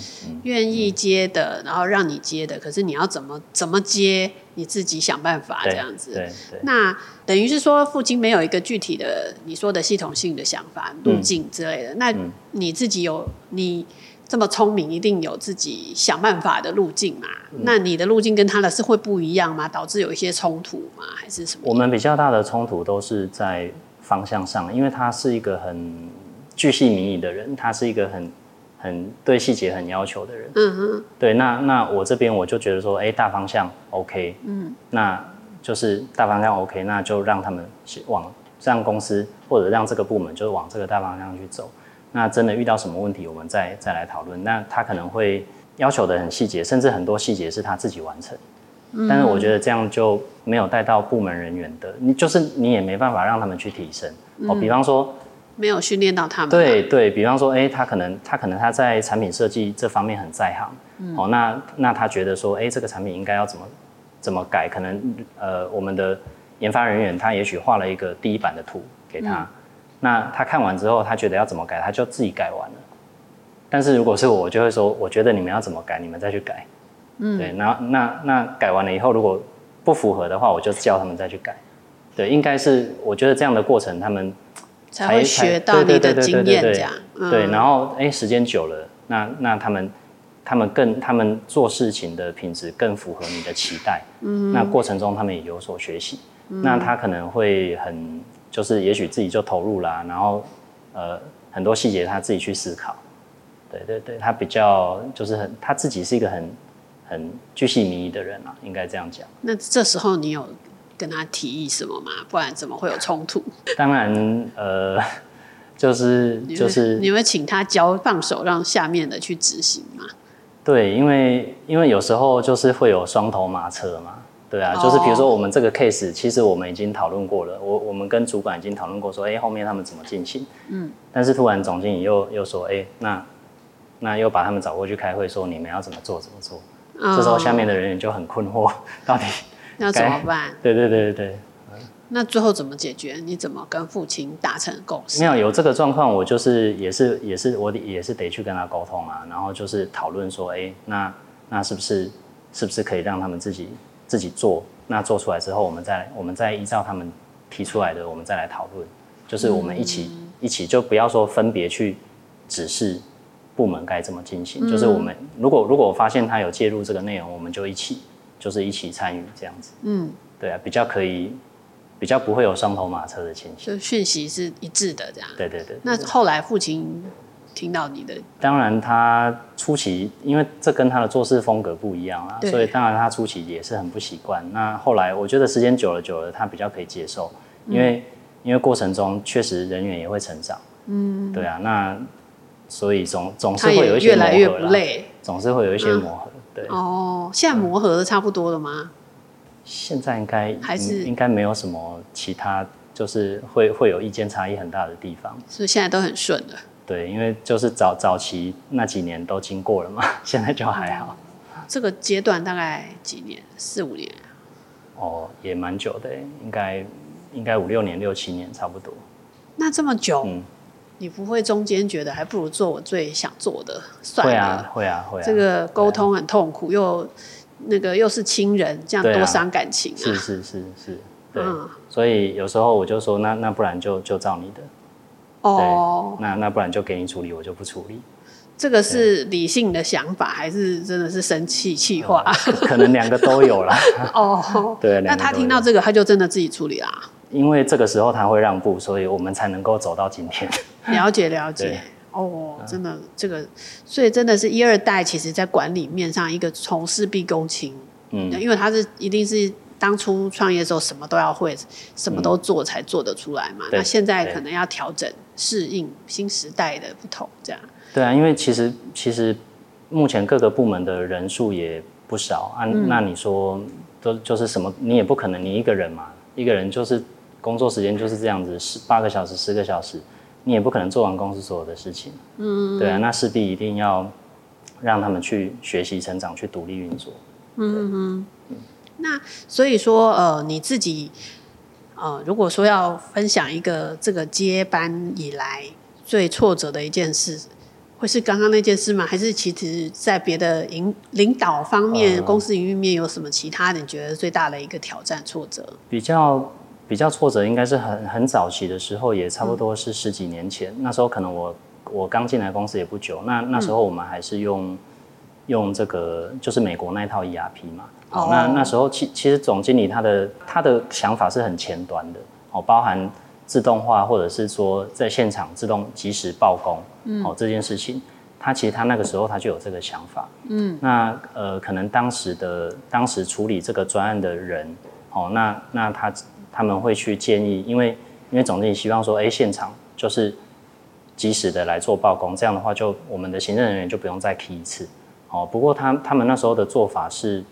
愿意接的，然后让你接的，可是你要怎么怎么接，你自己想办法这样子。对对。那等于是说，父亲没有一个具体的你说的系统性的想法、路径之类的。那你自己有你这么聪明，一定有自己想办法的路径嘛？那你的路径跟他的是会不一样吗？导致有一些冲突吗？还是什么？我们比较大的冲突都是在。方向上，因为他是一个很巨细靡遗的人，他是一个很很对细节很要求的人。嗯哼，对，那那我这边我就觉得说，哎，大方向 OK，嗯，那就是大方向 OK，那就让他们往让公司或者让这个部门就是往这个大方向去走。那真的遇到什么问题，我们再再来讨论。那他可能会要求的很细节，甚至很多细节是他自己完成。但是我觉得这样就没有带到部门人员的，你就是你也没办法让他们去提升哦。比方说，没有训练到他们。对对，比方说，哎，他可能他可能他在产品设计这方面很在行，哦，那那他觉得说，哎，这个产品应该要怎么怎么改？可能呃，我们的研发人员他也许画了一个第一版的图给他，那他看完之后，他觉得要怎么改，他就自己改完了。但是如果是我，我就会说，我觉得你们要怎么改，你们再去改。嗯，对，然后那那改完了以后，如果不符合的话，我就叫他们再去改。对，应该是我觉得这样的过程，他们才，才会学到你的经验这样。嗯、对，然后哎，时间久了，那那他们他们更他们做事情的品质更符合你的期待。嗯，那过程中他们也有所学习。嗯、那他可能会很就是也许自己就投入啦，然后呃很多细节他自己去思考。对对对，他比较就是很他自己是一个很。很巨细靡遗的人啊，应该这样讲。那这时候你有跟他提议什么吗？不然怎么会有冲突？当然，呃，就是就是你会请他教放手，让下面的去执行吗？对，因为因为有时候就是会有双头马车嘛，对啊，就是比如说我们这个 case，其实我们已经讨论过了，我我们跟主管已经讨论过，说，哎，后面他们怎么进行？嗯，但是突然总经理又又说，哎，那那又把他们找过去开会，说你们要怎么做怎么做。这时候下面的人员就很困惑，到底要怎么办？对对对对对。那最后怎么解决？你怎么跟父亲达成共识？没有有这个状况，我就是也是也是我也是得去跟他沟通啊，然后就是讨论说，哎，那那是不是是不是可以让他们自己自己做？那做出来之后，我们再我们再依照他们提出来的，我们再来讨论，就是我们一起、嗯、一起就不要说分别去指示。部门该怎么进行？就是我们如果如果我发现他有介入这个内容，我们就一起就是一起参与这样子。嗯，对啊，比较可以，比较不会有双头马车的情形。就讯息是一致的这样。对对对。那后来父亲听到你的，当然他初期因为这跟他的做事风格不一样啊，所以当然他初期也是很不习惯。那后来我觉得时间久了久了，他比较可以接受，因为、嗯、因为过程中确实人员也会成长。嗯，对啊，那。所以总总是会有一些磨合，越来越不累，总是会有一些磨合，对。哦，现在磨合的差不多了吗？现在应该还是应该没有什么其他就是会会有意见差异很大的地方。所以现在都很顺了。对，因为就是早早期那几年都经过了嘛，现在就还好。嗯、这个阶段大概几年？四五年？哦，也蛮久的，应该应该五六年、六七年差不多。那这么久，嗯，你不会中间觉得还不如做我最想做的？算了，会啊，会啊，会啊。这个沟通很痛苦，啊、又那个又是亲人，这样多伤感情啊！是是是是，对。嗯、所以有时候我就说，那那不然就就照你的。哦，那那不然就给你处理，我就不处理。这个是理性的想法，还是真的是生气气话？可能两个都有啦。哦，对，那他听到这个，他就真的自己处理啦。因为这个时候他会让步，所以我们才能够走到今天。了解了解。哦，真的这个，所以真的是一二代，其实在管理面上，一个从事必躬亲。嗯，因为他是一定是。当初创业的时候，什么都要会，什么都做才做得出来嘛。嗯、那现在可能要调整、适应新时代的不同，这样。对啊，因为其实其实目前各个部门的人数也不少啊。嗯、那你说都就是什么？你也不可能你一个人嘛，一个人就是工作时间就是这样子，十八个小时、十个小时，你也不可能做完公司所有的事情。嗯。对啊，那势必一定要让他们去学习、成长、去独立运作。嗯嗯。那所以说，呃，你自己，呃，如果说要分享一个这个接班以来最挫折的一件事，会是刚刚那件事吗？还是其实在别的领领导方面、公司营运面有什么其他你觉得最大的一个挑战挫折？比较比较挫折，应该是很很早期的时候，也差不多是十几年前。嗯、那时候可能我我刚进来公司也不久，那那时候我们还是用、嗯、用这个就是美国那一套 ERP 嘛。哦，那那时候其其实总经理他的他的想法是很前端的哦，包含自动化或者是说在现场自动及时报工，嗯，哦这件事情，他其实他那个时候他就有这个想法，嗯，那呃可能当时的当时处理这个专案的人，哦，那那他他们会去建议，因为因为总经理希望说，哎，现场就是及时的来做报工，这样的话就我们的行政人员就不用再 key 一次，哦，不过他他们那时候的做法是。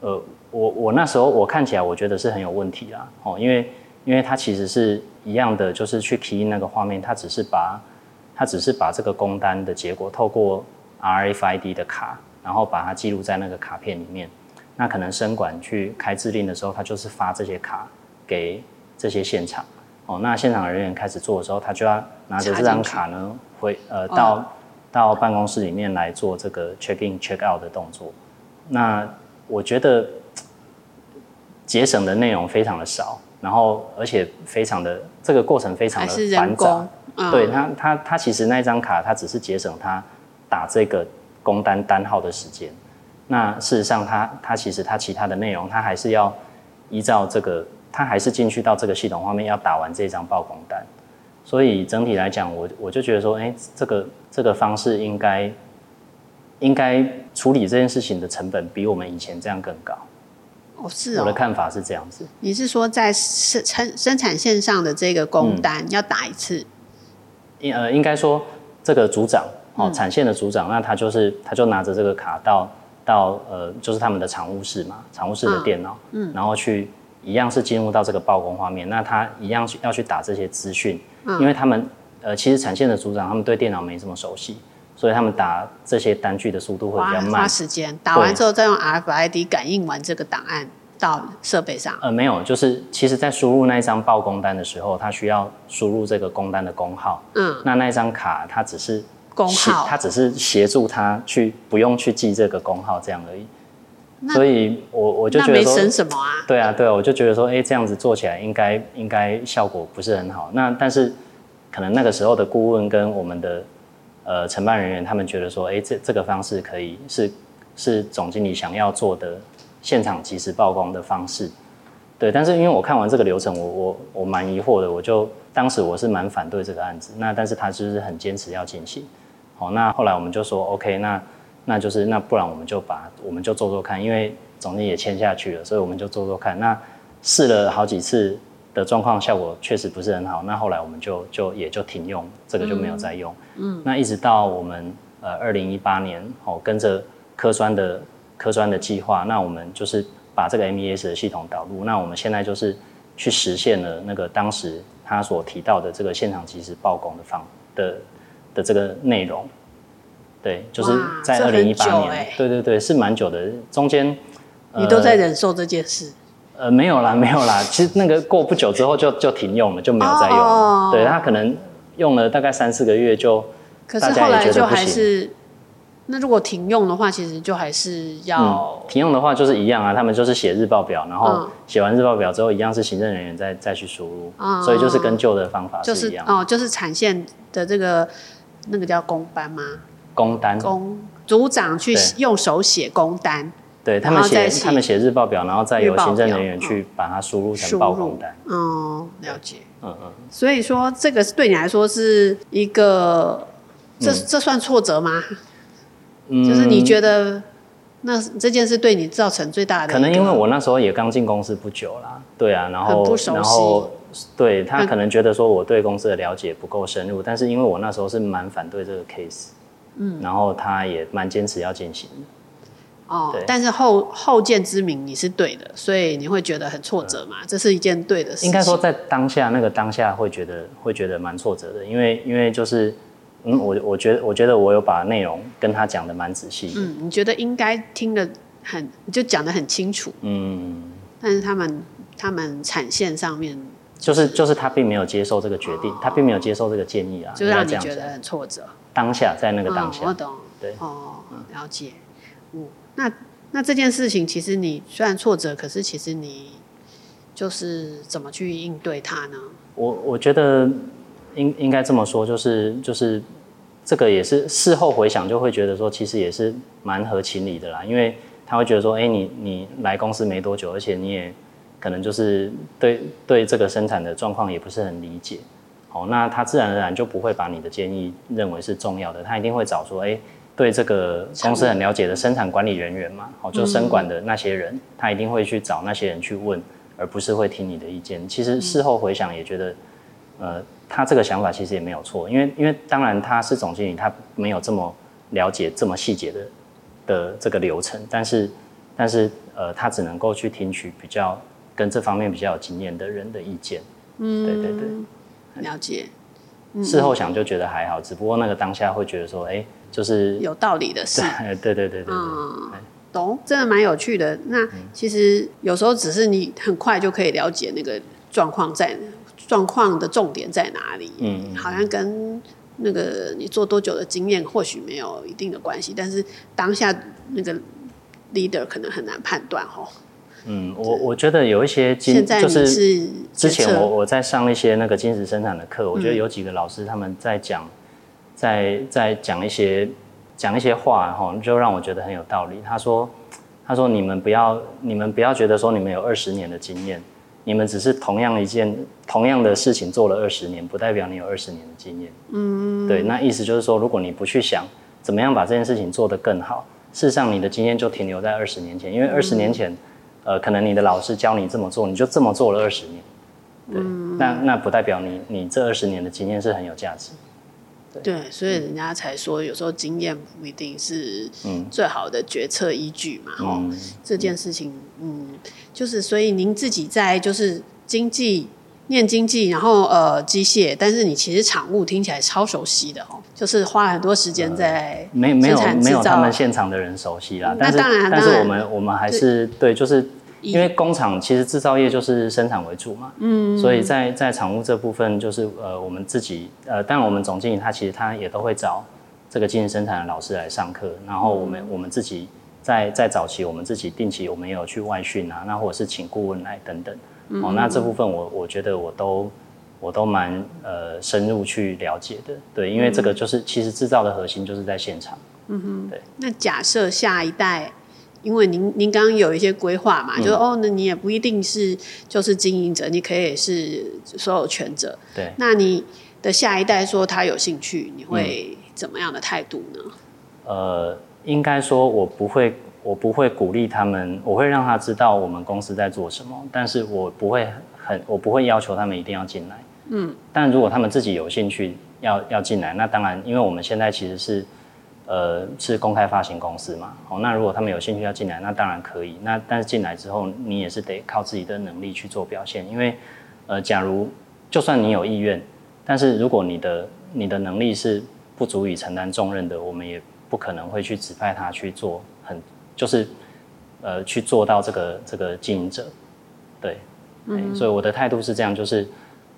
呃，我我那时候我看起来我觉得是很有问题啦，哦，因为因为他其实是一样的，就是去 key 那个画面，他只是把他只是把这个工单的结果透过 RFID 的卡，然后把它记录在那个卡片里面。那可能生管去开指令的时候，他就是发这些卡给这些现场，哦，那现场人员开始做的时候，他就要拿着这张卡呢，回呃到、哦、到办公室里面来做这个 check in check out 的动作，那。我觉得节省的内容非常的少，然后而且非常的这个过程非常的繁杂。嗯、对他，他他其实那张卡，他只是节省他打这个工单单号的时间。那事实上他，他他其实他其他的内容，他还是要依照这个，他还是进去到这个系统画面要打完这张报工单。所以整体来讲，我我就觉得说，哎，这个这个方式应该。应该处理这件事情的成本比我们以前这样更高。哦，是哦。我的看法是这样子。你是说在生生生产线上的这个工单要打一次？应、嗯、呃，应该说这个组长哦，产线的组长，那他就是他就拿着这个卡到到呃，就是他们的常务室嘛，常务室的电脑，嗯，然后去一样是进入到这个报工画面，那他一样要去打这些资讯，嗯、因为他们呃，其实产线的组长他们对电脑没这么熟悉。所以他们打这些单据的速度会比较慢，花时间。打完之后再用 RFID 感应完这个档案到设备上。呃，没有，就是其实在输入那一张报工单的时候，他需要输入这个工单的工号。嗯。那那一张卡，它只是工号，它只是协助他去不用去记这个工号这样而已。那所以我我就觉得说，没省什么啊？对啊，对啊，我就觉得说，哎，这样子做起来应该应该效果不是很好。那但是可能那个时候的顾问跟我们的。呃，承办人员他们觉得说，哎，这这个方式可以是是总经理想要做的现场及时曝光的方式，对。但是因为我看完这个流程，我我我蛮疑惑的，我就当时我是蛮反对这个案子。那但是他就是很坚持要进行。好，那后来我们就说，OK，那那就是那不然我们就把我们就做做看，因为总经理也签下去了，所以我们就做做看。那试了好几次。的状况效果确实不是很好，那后来我们就就也就停用，这个就没有再用。嗯，嗯，那一直到我们呃二零一八年哦，跟着科专的科专的计划，那我们就是把这个 MES 的系统导入。那我们现在就是去实现了那个当时他所提到的这个现场即时报工的方的的这个内容。对，就是在二零一八年，欸、对对对，是蛮久的，中间、呃、你都在忍受这件事。呃，没有啦，没有啦。其实那个过不久之后就就停用了，就没有再用了。哦、对，他可能用了大概三四个月就，可是后来就还是，那如果停用的话，其实就还是要、嗯、停用的话就是一样啊。他们就是写日报表，然后写完日报表之后，一样是行政人员再再去输入，哦、所以就是跟旧的方法是一样。哦，就是产线的这个那个叫工班吗？工单。工组长去用手写工单。对他们写，他们写日报表，然后再由行政人员去把它输入成报公单。哦，了解。嗯嗯。所以说，这个对你来说是一个，这这算挫折吗？嗯。就是你觉得，那这件事对你造成最大的？可能因为我那时候也刚进公司不久啦。对啊，然后然后对他可能觉得说我对公司的了解不够深入，但是因为我那时候是蛮反对这个 case，嗯，然后他也蛮坚持要进行。哦，但是后后见之明你是对的，所以你会觉得很挫折嘛？嗯、这是一件对的事情。应该说在当下那个当下会觉得会觉得蛮挫折的，因为因为就是嗯，我我觉得我觉得我有把内容跟他讲的蛮仔细。嗯，你觉得应该听得很就讲的很清楚。嗯，但是他们他们产线上面就是就是他并没有接受这个决定，哦、他并没有接受这个建议啊，就让你觉得很挫折。当下在那个当下，哦、我懂。对，哦，了解。嗯。那那这件事情，其实你虽然挫折，可是其实你就是怎么去应对它呢？我我觉得应应该这么说，就是就是这个也是事后回想就会觉得说，其实也是蛮合情理的啦。因为他会觉得说，哎，你你来公司没多久，而且你也可能就是对对这个生产的状况也不是很理解，好，那他自然而然就不会把你的建议认为是重要的，他一定会找说，哎。对这个公司很了解的生产管理人员嘛，哦，就生管的那些人，他一定会去找那些人去问，而不是会听你的意见。其实事后回想也觉得，呃，他这个想法其实也没有错，因为因为当然他是总经理，他没有这么了解这么细节的的这个流程，但是但是呃，他只能够去听取比较跟这方面比较有经验的人的意见。嗯，对对对，了解。事后想就觉得还好，只不过那个当下会觉得说，哎。就是有道理的事，对对对对对，嗯，懂，真的蛮有趣的。那其实有时候只是你很快就可以了解那个状况在状况的重点在哪里，嗯，好像跟那个你做多久的经验或许没有一定的关系，但是当下那个 leader 可能很难判断哦。嗯，我我觉得有一些金就是之前我我在上一些那个精实生产的课，我觉得有几个老师他们在讲。在在讲一些讲一些话哈，就让我觉得很有道理。他说：“他说你们不要你们不要觉得说你们有二十年的经验，你们只是同样一件同样的事情做了二十年，不代表你有二十年的经验。嗯，对，那意思就是说，如果你不去想怎么样把这件事情做得更好，事实上你的经验就停留在二十年前，因为二十年前，呃，可能你的老师教你这么做，你就这么做了二十年。对，那那不代表你你这二十年的经验是很有价值。”对，所以人家才说，有时候经验不一定是最好的决策依据嘛。哦、嗯，这件事情，嗯，就是所以您自己在就是经济念经济，然后呃机械，但是你其实厂务听起来超熟悉的哦，就是花了很多时间在没没有没有他们现场的人熟悉啦。但是但是我们我们还是对，对，就是。因为工厂其实制造业就是生产为主嘛，嗯，所以在在厂务这部分就是呃我们自己呃，当然我们总经理他其实他也都会找这个精实生产的老师来上课，然后我们、嗯、我们自己在在早期我们自己定期我们也有去外训啊，那或者是请顾问来等等，嗯、哦，那这部分我我觉得我都我都蛮呃深入去了解的，对，因为这个就是其实制造的核心就是在现场，嗯哼，对。那假设下一代。因为您您刚刚有一些规划嘛，嗯、就是哦，那你也不一定是就是经营者，你可以是所有权者。对。那你的下一代说他有兴趣，你会怎么样的态度呢？呃，应该说我不会，我不会鼓励他们，我会让他知道我们公司在做什么，但是我不会很，我不会要求他们一定要进来。嗯。但如果他们自己有兴趣要要进来，那当然，因为我们现在其实是。呃是公开发行公司嘛，哦，那如果他们有兴趣要进来，那当然可以。那但是进来之后，你也是得靠自己的能力去做表现，因为呃，假如就算你有意愿，但是如果你的你的能力是不足以承担重任的，我们也不可能会去指派他去做很就是呃去做到这个这个经营者，对，嗯，所以我的态度是这样，就是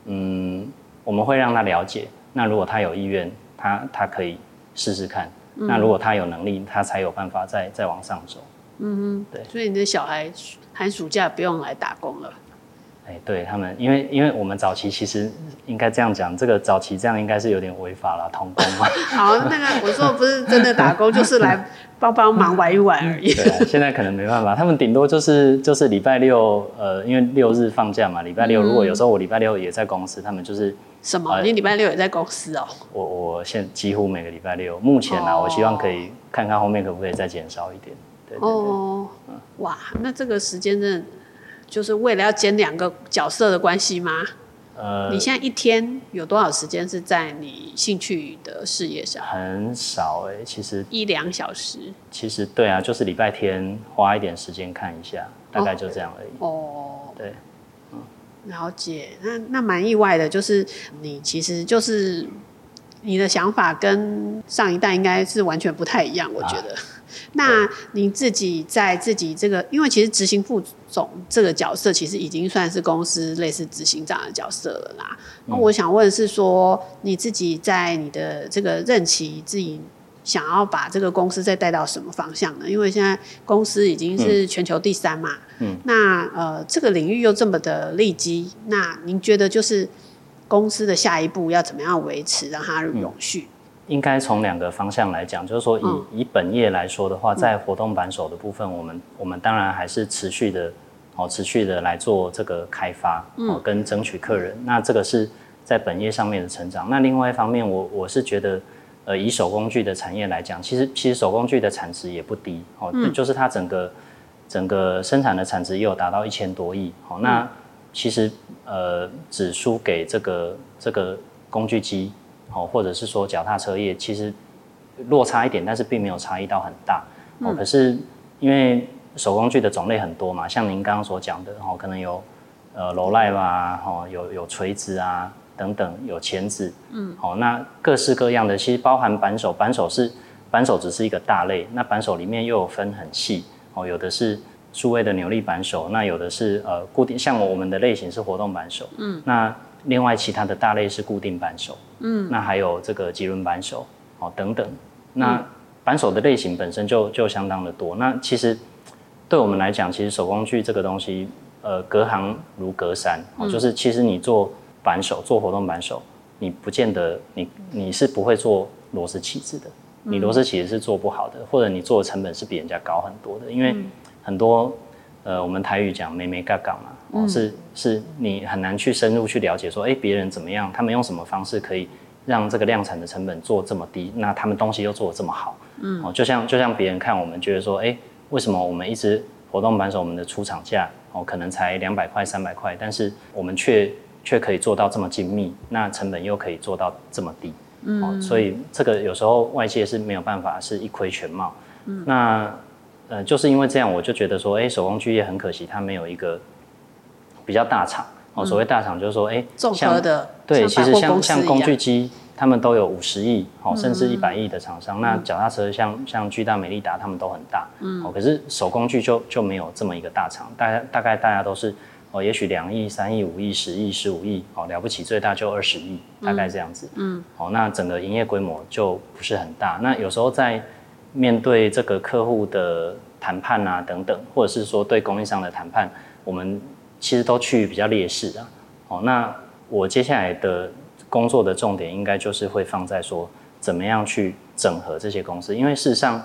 嗯，我们会让他了解，那如果他有意愿，他他可以试试看。那如果他有能力，他才有办法再再往上走。嗯哼，对。所以你的小孩寒暑假不用来打工了。哎、欸，对他们，因为因为我们早期其实应该这样讲，这个早期这样应该是有点违法了，童工嘛。好，那个我说不是真的打工，就是来帮帮忙玩一玩而已。对啊，现在可能没办法，他们顶多就是就是礼拜六，呃，因为六日放假嘛，礼拜六如果有时候我礼拜六也在公司，他们就是。什么？你礼拜六也在公司哦？我我现几乎每个礼拜六，目前呢、啊，我希望可以看看后面可不可以再减少一点。对对对。哦，哇，那这个时间真的就是为了要兼两个角色的关系吗？呃，你现在一天有多少时间是在你兴趣的事业上？很少哎、欸，其实一两小时。其实对啊，就是礼拜天花一点时间看一下，大概就这样而已。哦，对。了解，那那蛮意外的，就是你其实就是你的想法跟上一代应该是完全不太一样，我觉得。啊、那您自己在自己这个，因为其实执行副总这个角色，其实已经算是公司类似执行长的角色了啦。那、嗯、我想问的是说，你自己在你的这个任期自己。想要把这个公司再带到什么方向呢？因为现在公司已经是全球第三嘛，嗯，那呃这个领域又这么的利基，那您觉得就是公司的下一步要怎么样维持，让它永续？嗯、应该从两个方向来讲，就是说以、嗯、以本业来说的话，在活动扳手的部分，我们我们当然还是持续的哦，持续的来做这个开发哦，跟争取客人。那这个是在本业上面的成长。那另外一方面，我我是觉得。呃，以手工具的产业来讲，其实其实手工具的产值也不低哦，嗯、就是它整个整个生产的产值也有达到一千多亿哦。那其实呃，只输给这个这个工具机哦，或者是说脚踏车业，其实落差一点，但是并没有差异到很大哦。可是因为手工具的种类很多嘛，像您刚刚所讲的哦，可能有呃罗赖吧，哦，有有锤子啊。等等，有钳子，嗯，好，那各式各样的，其实包含扳手，扳手是扳手只是一个大类，那扳手里面又有分很细，哦，有的是数位的扭力扳手，那有的是呃固定，像我们的类型是活动扳手，嗯，那另外其他的大类是固定扳手，嗯，那还有这个棘轮扳手，哦，等等，那扳手的类型本身就就相当的多，那其实对我们来讲，其实手工具这个东西，呃，隔行如隔山，哦，就是其实你做。扳手做活动扳手，你不见得你你是不会做螺丝起子的，你螺丝起子是做不好的，或者你做的成本是比人家高很多的，因为很多呃我们台语讲没没嘎嘎嘛，哦是是你很难去深入去了解说，哎别人怎么样，他们用什么方式可以让这个量产的成本做这么低，那他们东西又做的这么好，嗯，哦就像就像别人看我们觉得说，哎为什么我们一直活动扳手我们的出厂价哦可能才两百块三百块，但是我们却却可以做到这么精密，那成本又可以做到这么低，嗯、哦，所以这个有时候外界是没有办法是一窥全貌。嗯，那呃，就是因为这样，我就觉得说，哎，手工具业很可惜，它没有一个比较大厂。哦，所谓大厂就是说，哎，综合的，对，其实像像工具机，他们都有五十亿，哦，甚至一百亿的厂商。嗯、那脚踏车像像巨大美利达，他们都很大，嗯，哦，可是手工具就就没有这么一个大厂，大家大概大家都是。哦，也许两亿、三亿、五亿、十亿、十五亿，哦，了不起，最大就二十亿，大概这样子。嗯，哦，那整个营业规模就不是很大。那有时候在面对这个客户的谈判啊，等等，或者是说对供应商的谈判，我们其实都趋于比较劣势啊。哦，那我接下来的工作的重点，应该就是会放在说，怎么样去整合这些公司，因为事实上，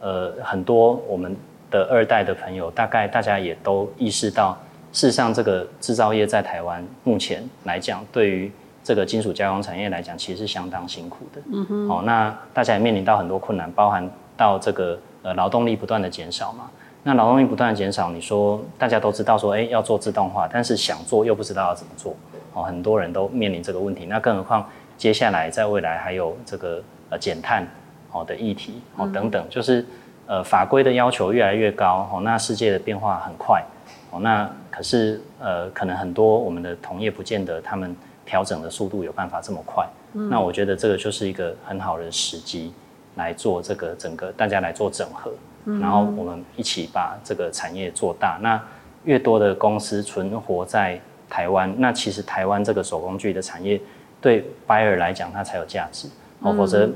呃，很多我们的二代的朋友，大概大家也都意识到。事实上，这个制造业在台湾目前来讲，对于这个金属加工产业来讲，其实是相当辛苦的。嗯哼。哦，那大家也面临到很多困难，包含到这个呃劳动力不断的减少嘛。那劳动力不断的减少，你说大家都知道说，哎，要做自动化，但是想做又不知道要怎么做。哦，很多人都面临这个问题。那更何况接下来在未来还有这个呃减碳哦的议题哦等等，就是呃法规的要求越来越高哦，那世界的变化很快哦，那可是呃可能很多我们的同业不见得他们调整的速度有办法这么快，嗯、那我觉得这个就是一个很好的时机来做这个整个大家来做整合，嗯、然后我们一起把这个产业做大，那越多的公司存活在台湾，那其实台湾这个手工具的产业对 buyer 来讲它才有价值哦，否则。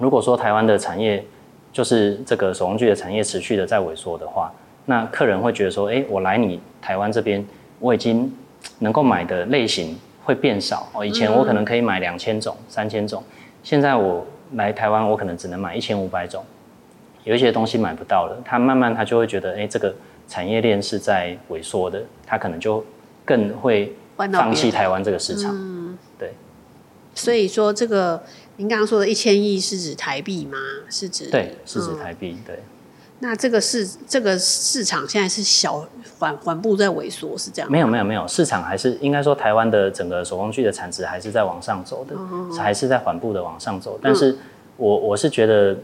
如果说台湾的产业就是这个手工具的产业持续的在萎缩的话，那客人会觉得说，哎，我来你台湾这边，我已经能够买的类型会变少哦。以前我可能可以买两千种、三千种，现在我来台湾，我可能只能买一千五百种，有一些东西买不到了。他慢慢他就会觉得，哎，这个产业链是在萎缩的，他可能就更会放弃台湾这个市场。嗯，对。所以说这个。您刚刚说的一千亿是指台币吗？是指对，是指台币。对。那这个市这个市场现在是小缓缓步在萎缩，是这样？没有没有没有，市场还是应该说台湾的整个手工具的产值还是在往上走的，嗯、还是在缓步的往上走。但是我我是觉得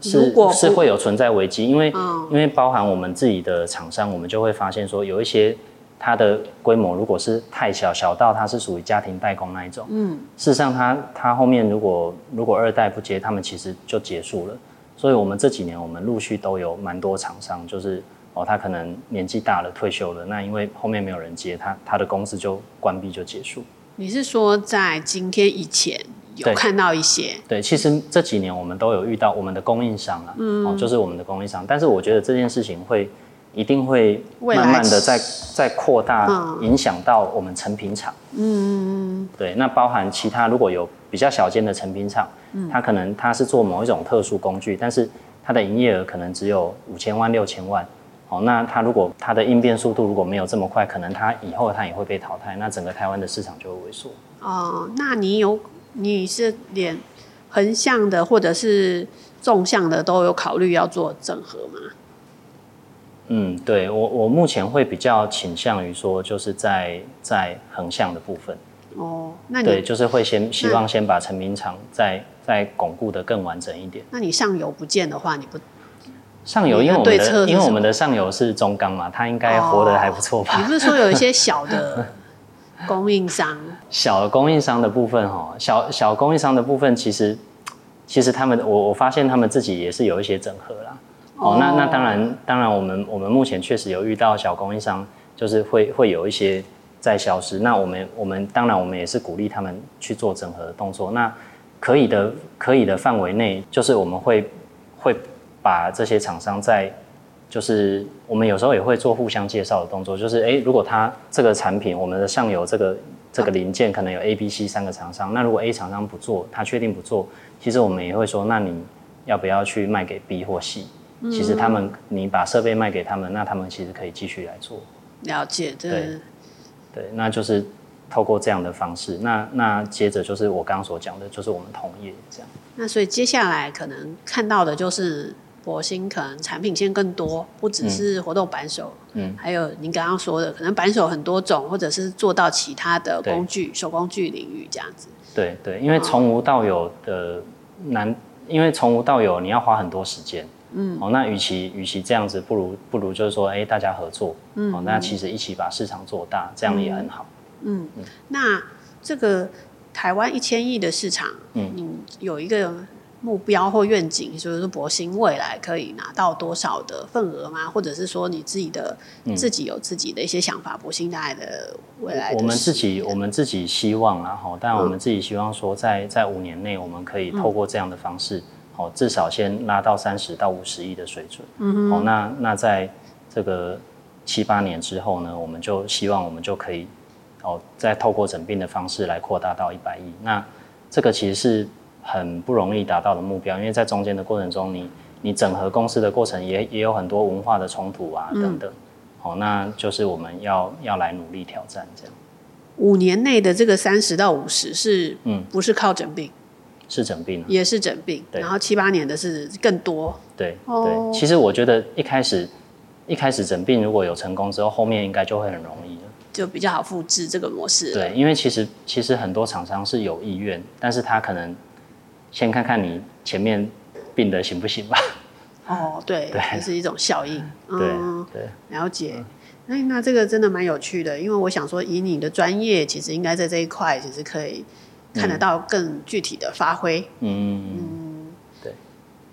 是是会有存在危机，因为、嗯、因为包含我们自己的厂商，我们就会发现说有一些。它的规模如果是太小，小到它是属于家庭代工那一种，嗯，事实上它它后面如果如果二代不接，他们其实就结束了。所以我们这几年我们陆续都有蛮多厂商，就是哦，他可能年纪大了退休了，那因为后面没有人接，他他的公司就关闭就结束。你是说在今天以前有看到一些？对，对，其实这几年我们都有遇到我们的供应商啊，嗯，哦，就是我们的供应商，但是我觉得这件事情会。一定会慢慢的在在扩大，影响到我们成品厂。嗯嗯嗯。对，那包含其他如果有比较小间的成品厂，嗯，它可能它是做某一种特殊工具，但是它的营业额可能只有五千万六千万。哦，那它如果它的应变速度如果没有这么快，可能它以后它也会被淘汰，那整个台湾的市场就会萎缩。哦，那你有你是连横向的或者是纵向的都有考虑要做整合吗？嗯，对我我目前会比较倾向于说，就是在在横向的部分。哦，那你对，就是会先希望先把成品厂再再巩固的更完整一点。那你上游不见的话，你不上游，因为我们的因为我们的上游是中钢嘛，它应该活得还不错吧？哦，你不是说有一些小的 供应商？小的供应商的部分哈，小小供应商的部分，其实其实他们我我发现他们自己也是有一些整合啦。哦，那那当然，当然，我们我们目前确实有遇到小供应商，就是会会有一些在消失。那我们我们当然我们也是鼓励他们去做整合的动作。那可以的可以的范围内，就是我们会会把这些厂商在，就是我们有时候也会做互相介绍的动作。就是诶，如果他这个产品，我们的上游这个这个零件可能有 A、B、C 三个厂商，那如果 A 厂商不做，他确定不做，其实我们也会说，那你要不要去卖给 B 或 C？其实他们，你把设备卖给他们，那他们其实可以继续来做。了解，对，对，那就是透过这样的方式。那那接着就是我刚刚所讲的，就是我们同业这样。那所以接下来可能看到的就是博兴可能产品线更多，不只是活动扳手，嗯，还有您刚刚说的可能扳手很多种，或者是做到其他的工具、手工具领域这样子。对对，因为从无到有的难，因为从无到有你要花很多时间。嗯，哦，那与其与其这样子，不如不如就是说，哎、大家合作，嗯，哦，那其实一起把市场做大，这样也很好。嗯，嗯，那这个台湾一千亿的市场，嗯，有一个目标或愿景，就是说博兴未来可以拿到多少的份额吗？或者是说你自己的、嗯、自己有自己的一些想法？博兴大概的未来的，我们自己我们自己希望啦，哈，但我们自己希望说在，在在五年内，我们可以透过这样的方式。哦，至少先拉到三十到五十亿的水准。嗯哼。哦，那那在这个七八年之后呢，我们就希望我们就可以哦，再透过整并的方式来扩大到一百亿。那这个其实是很不容易达到的目标，因为在中间的过程中你，你你整合公司的过程也也有很多文化的冲突啊等等。哦，那就是我们要要来努力挑战这样。五年内的这个三十到五十是，嗯，不是靠整病？是整并，也是整病，然后七八年的是更多。对对，对，其实我觉得一开始一开始整病如果有成功之后，后面应该就会很容易了，就比较好复制这个模式。对，因为其实其实很多厂商是有意愿，但是他可能先看看你前面病的行不行吧？哦，对，这是一种效应。嗯，对，了解。那那这个真的蛮有趣的，因为我想说，以你的专业，其实应该在这一块，其实可以看得到更具体的发挥。嗯嗯，对，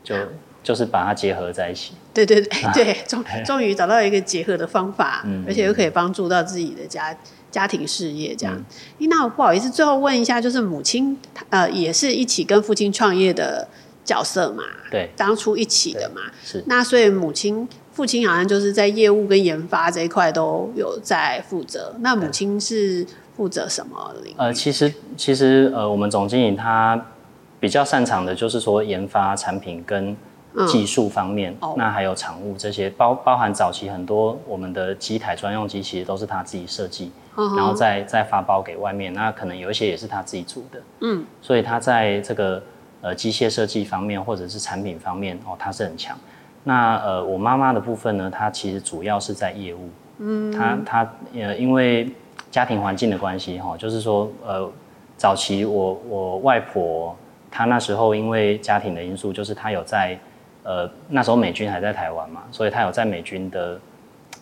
就就是把它结合在一起。对 对对对，终终于找到一个结合的方法，而且又可以帮助到自己的家家庭事业这样。那我不好意思，最后问一下，就是母亲呃，也是一起跟父亲创业的角色嘛？对，当初一起的嘛。是。那所以母亲。父亲好像就是在业务跟研发这一块都有在负责，那母亲是负责什么领域？呃，其实其实呃，我们总经理他比较擅长的就是说研发产品跟技术方面，那还有厂务这些，包包含早期很多我们的机台专用机，其实都是他自己设计，嗯、然后再再发包给外面，那可能有一些也是他自己组的，嗯，所以他在这个呃机械设计方面或者是产品方面哦，他是很强。那呃，我妈妈的部分呢，她其实主要是在业务，嗯，她她呃，因为家庭环境的关系哈，就是说呃，早期我我外婆她那时候因为家庭的因素，就是她有在呃那时候美军还在台湾嘛，所以他有在美军的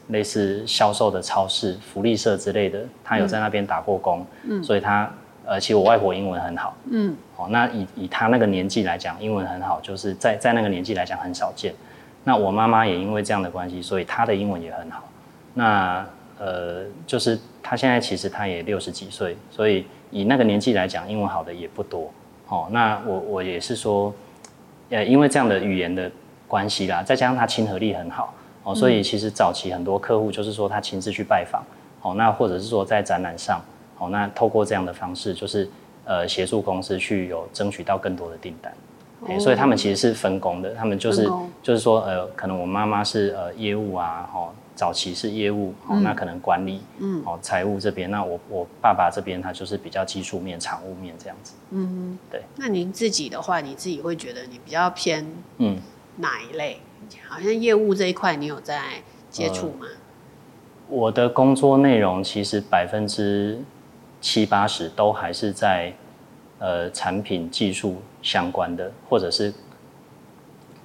类似销售的超市、福利社之类的，他有在那边打过工，嗯，所以他呃，其实我外婆英文很好，嗯，哦，那以以他那个年纪来讲，英文很好，就是在在那个年纪来讲很少见。那我妈妈也因为这样的关系，所以她的英文也很好。那呃，就是她现在其实她也六十几岁，所以以那个年纪来讲，英文好的也不多。哦，那我我也是说，呃，因为这样的语言的关系啦，再加上他亲和力很好，哦，所以其实早期很多客户就是说他亲自去拜访，哦，那或者是说在展览上，哦，那透过这样的方式，就是呃协助公司去有争取到更多的订单。欸、所以他们其实是分工的，他们就是就是说，呃，可能我妈妈是呃业务啊，哦，早期是业务，哦，那可能管理，嗯，哦，财务这边，那我我爸爸这边他就是比较技术面、厂务面这样子，嗯，对。那您自己的话，你自己会觉得你比较偏嗯哪一类？嗯、好像业务这一块，你有在接触吗、呃？我的工作内容其实百分之七八十都还是在。呃，产品技术相关的，或者是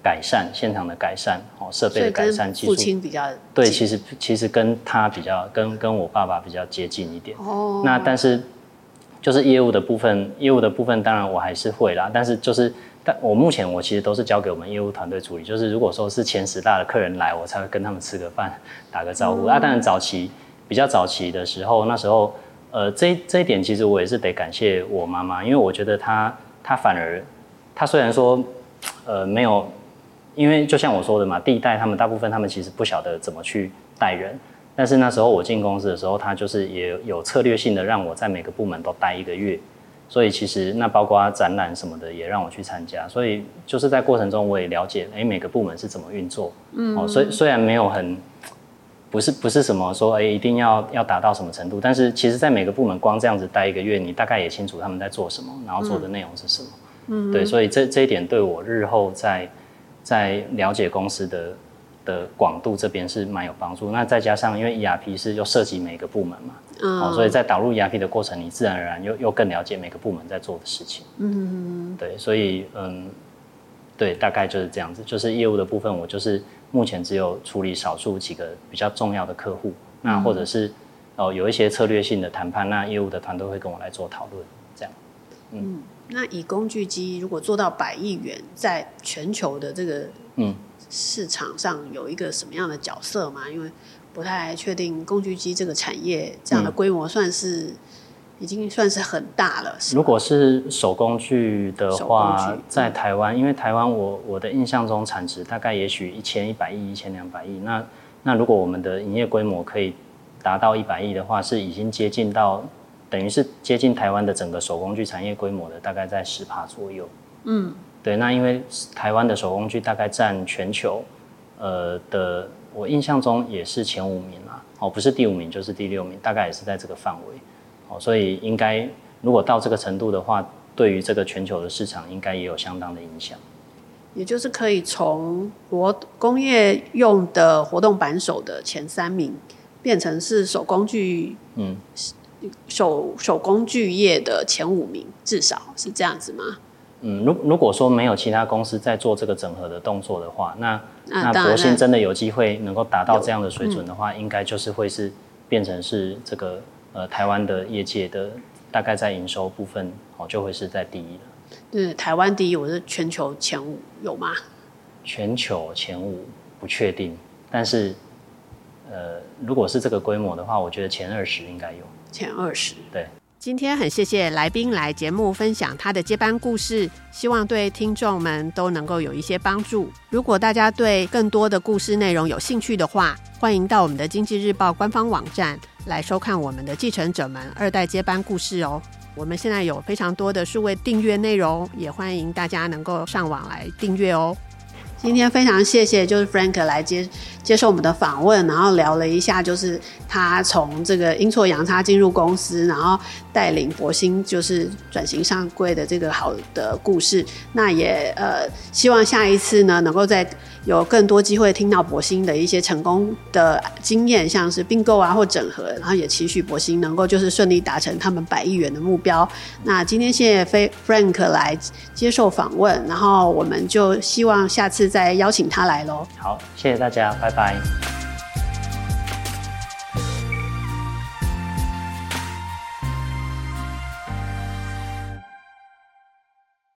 改善现场的改善，哦，设备的改善技术。父亲比较对，其实其实跟他比较，跟跟我爸爸比较接近一点。哦。那但是就是业务的部分，业务的部分当然我还是会啦，但是就是但我目前我其实都是交给我们业务团队处理。就是如果说是前十大的客人来，我才会跟他们吃个饭，打个招呼。嗯、啊，当然早期比较早期的时候，那时候。呃，这这一点其实我也是得感谢我妈妈，因为我觉得她她反而，她虽然说，呃，没有，因为就像我说的嘛，第一代他们大部分他们其实不晓得怎么去带人，但是那时候我进公司的时候，他就是也有策略性的让我在每个部门都待一个月，所以其实那包括展览什么的也让我去参加，所以就是在过程中我也了解，哎，每个部门是怎么运作，嗯，哦，虽虽然没有很。不是不是什么说哎、欸、一定要要达到什么程度，但是其实，在每个部门光这样子待一个月，你大概也清楚他们在做什么，然后做的内容是什么。嗯，对，所以这这一点对我日后在在了解公司的的广度这边是蛮有帮助。那再加上因为 ERP 是又涉及每个部门嘛，嗯，所以在导入 ERP 的过程，你自然而然又又更了解每个部门在做的事情。嗯，对，所以嗯，对，大概就是这样子，就是业务的部分，我就是。目前只有处理少数几个比较重要的客户，那或者是哦、呃、有一些策略性的谈判，那业务的团队会跟我来做讨论，这样。嗯，嗯，那以工具机如果做到百亿元，在全球的这个嗯市场上有一个什么样的角色吗？因为不太确定工具机这个产业这样的规模算是。已经算是很大了。如果是手工具的话，在台湾，因为台湾我我的印象中产值大概也许一千一百亿、一千两百亿。那那如果我们的营业规模可以达到一百亿的话，是已经接近到等于是接近台湾的整个手工具产业规模的，大概在十趴左右。嗯，对。那因为台湾的手工具大概占全球呃的，我印象中也是前五名啦。哦，不是第五名就是第六名，大概也是在这个范围。哦所以应该，如果到这个程度的话，对于这个全球的市场，应该也有相当的影响。也就是可以从活工业用的活动扳手的前三名，变成是手工具，嗯，手手工具业的前五名，至少是这样子吗？嗯，如如果说没有其他公司在做这个整合的动作的话，那、啊、那博兴真的有机会能够达到这样的水准的话，嗯、应该就是会是变成是这个呃台湾的业界的大概在营收部分哦就会是在第一了。对，台湾第一，我是全球前五有吗？全球前五不确定，但是呃如果是这个规模的话，我觉得前二十应该有。前二十，对。今天很谢谢来宾来节目分享他的接班故事，希望对听众们都能够有一些帮助。如果大家对更多的故事内容有兴趣的话，欢迎到我们的经济日报官方网站来收看我们的继承者们二代接班故事哦。我们现在有非常多的数位订阅内容，也欢迎大家能够上网来订阅哦。今天非常谢谢，就是 Frank 来接接受我们的访问，然后聊了一下，就是他从这个阴错阳差进入公司，然后带领博兴就是转型上柜的这个好的故事。那也呃，希望下一次呢，能够再有更多机会听到博兴的一些成功的经验，像是并购啊或整合，然后也期许博兴能够就是顺利达成他们百亿元的目标。那今天谢谢 Frank 来接受访问，然后我们就希望下次。再邀请他来喽。好，谢谢大家，拜拜。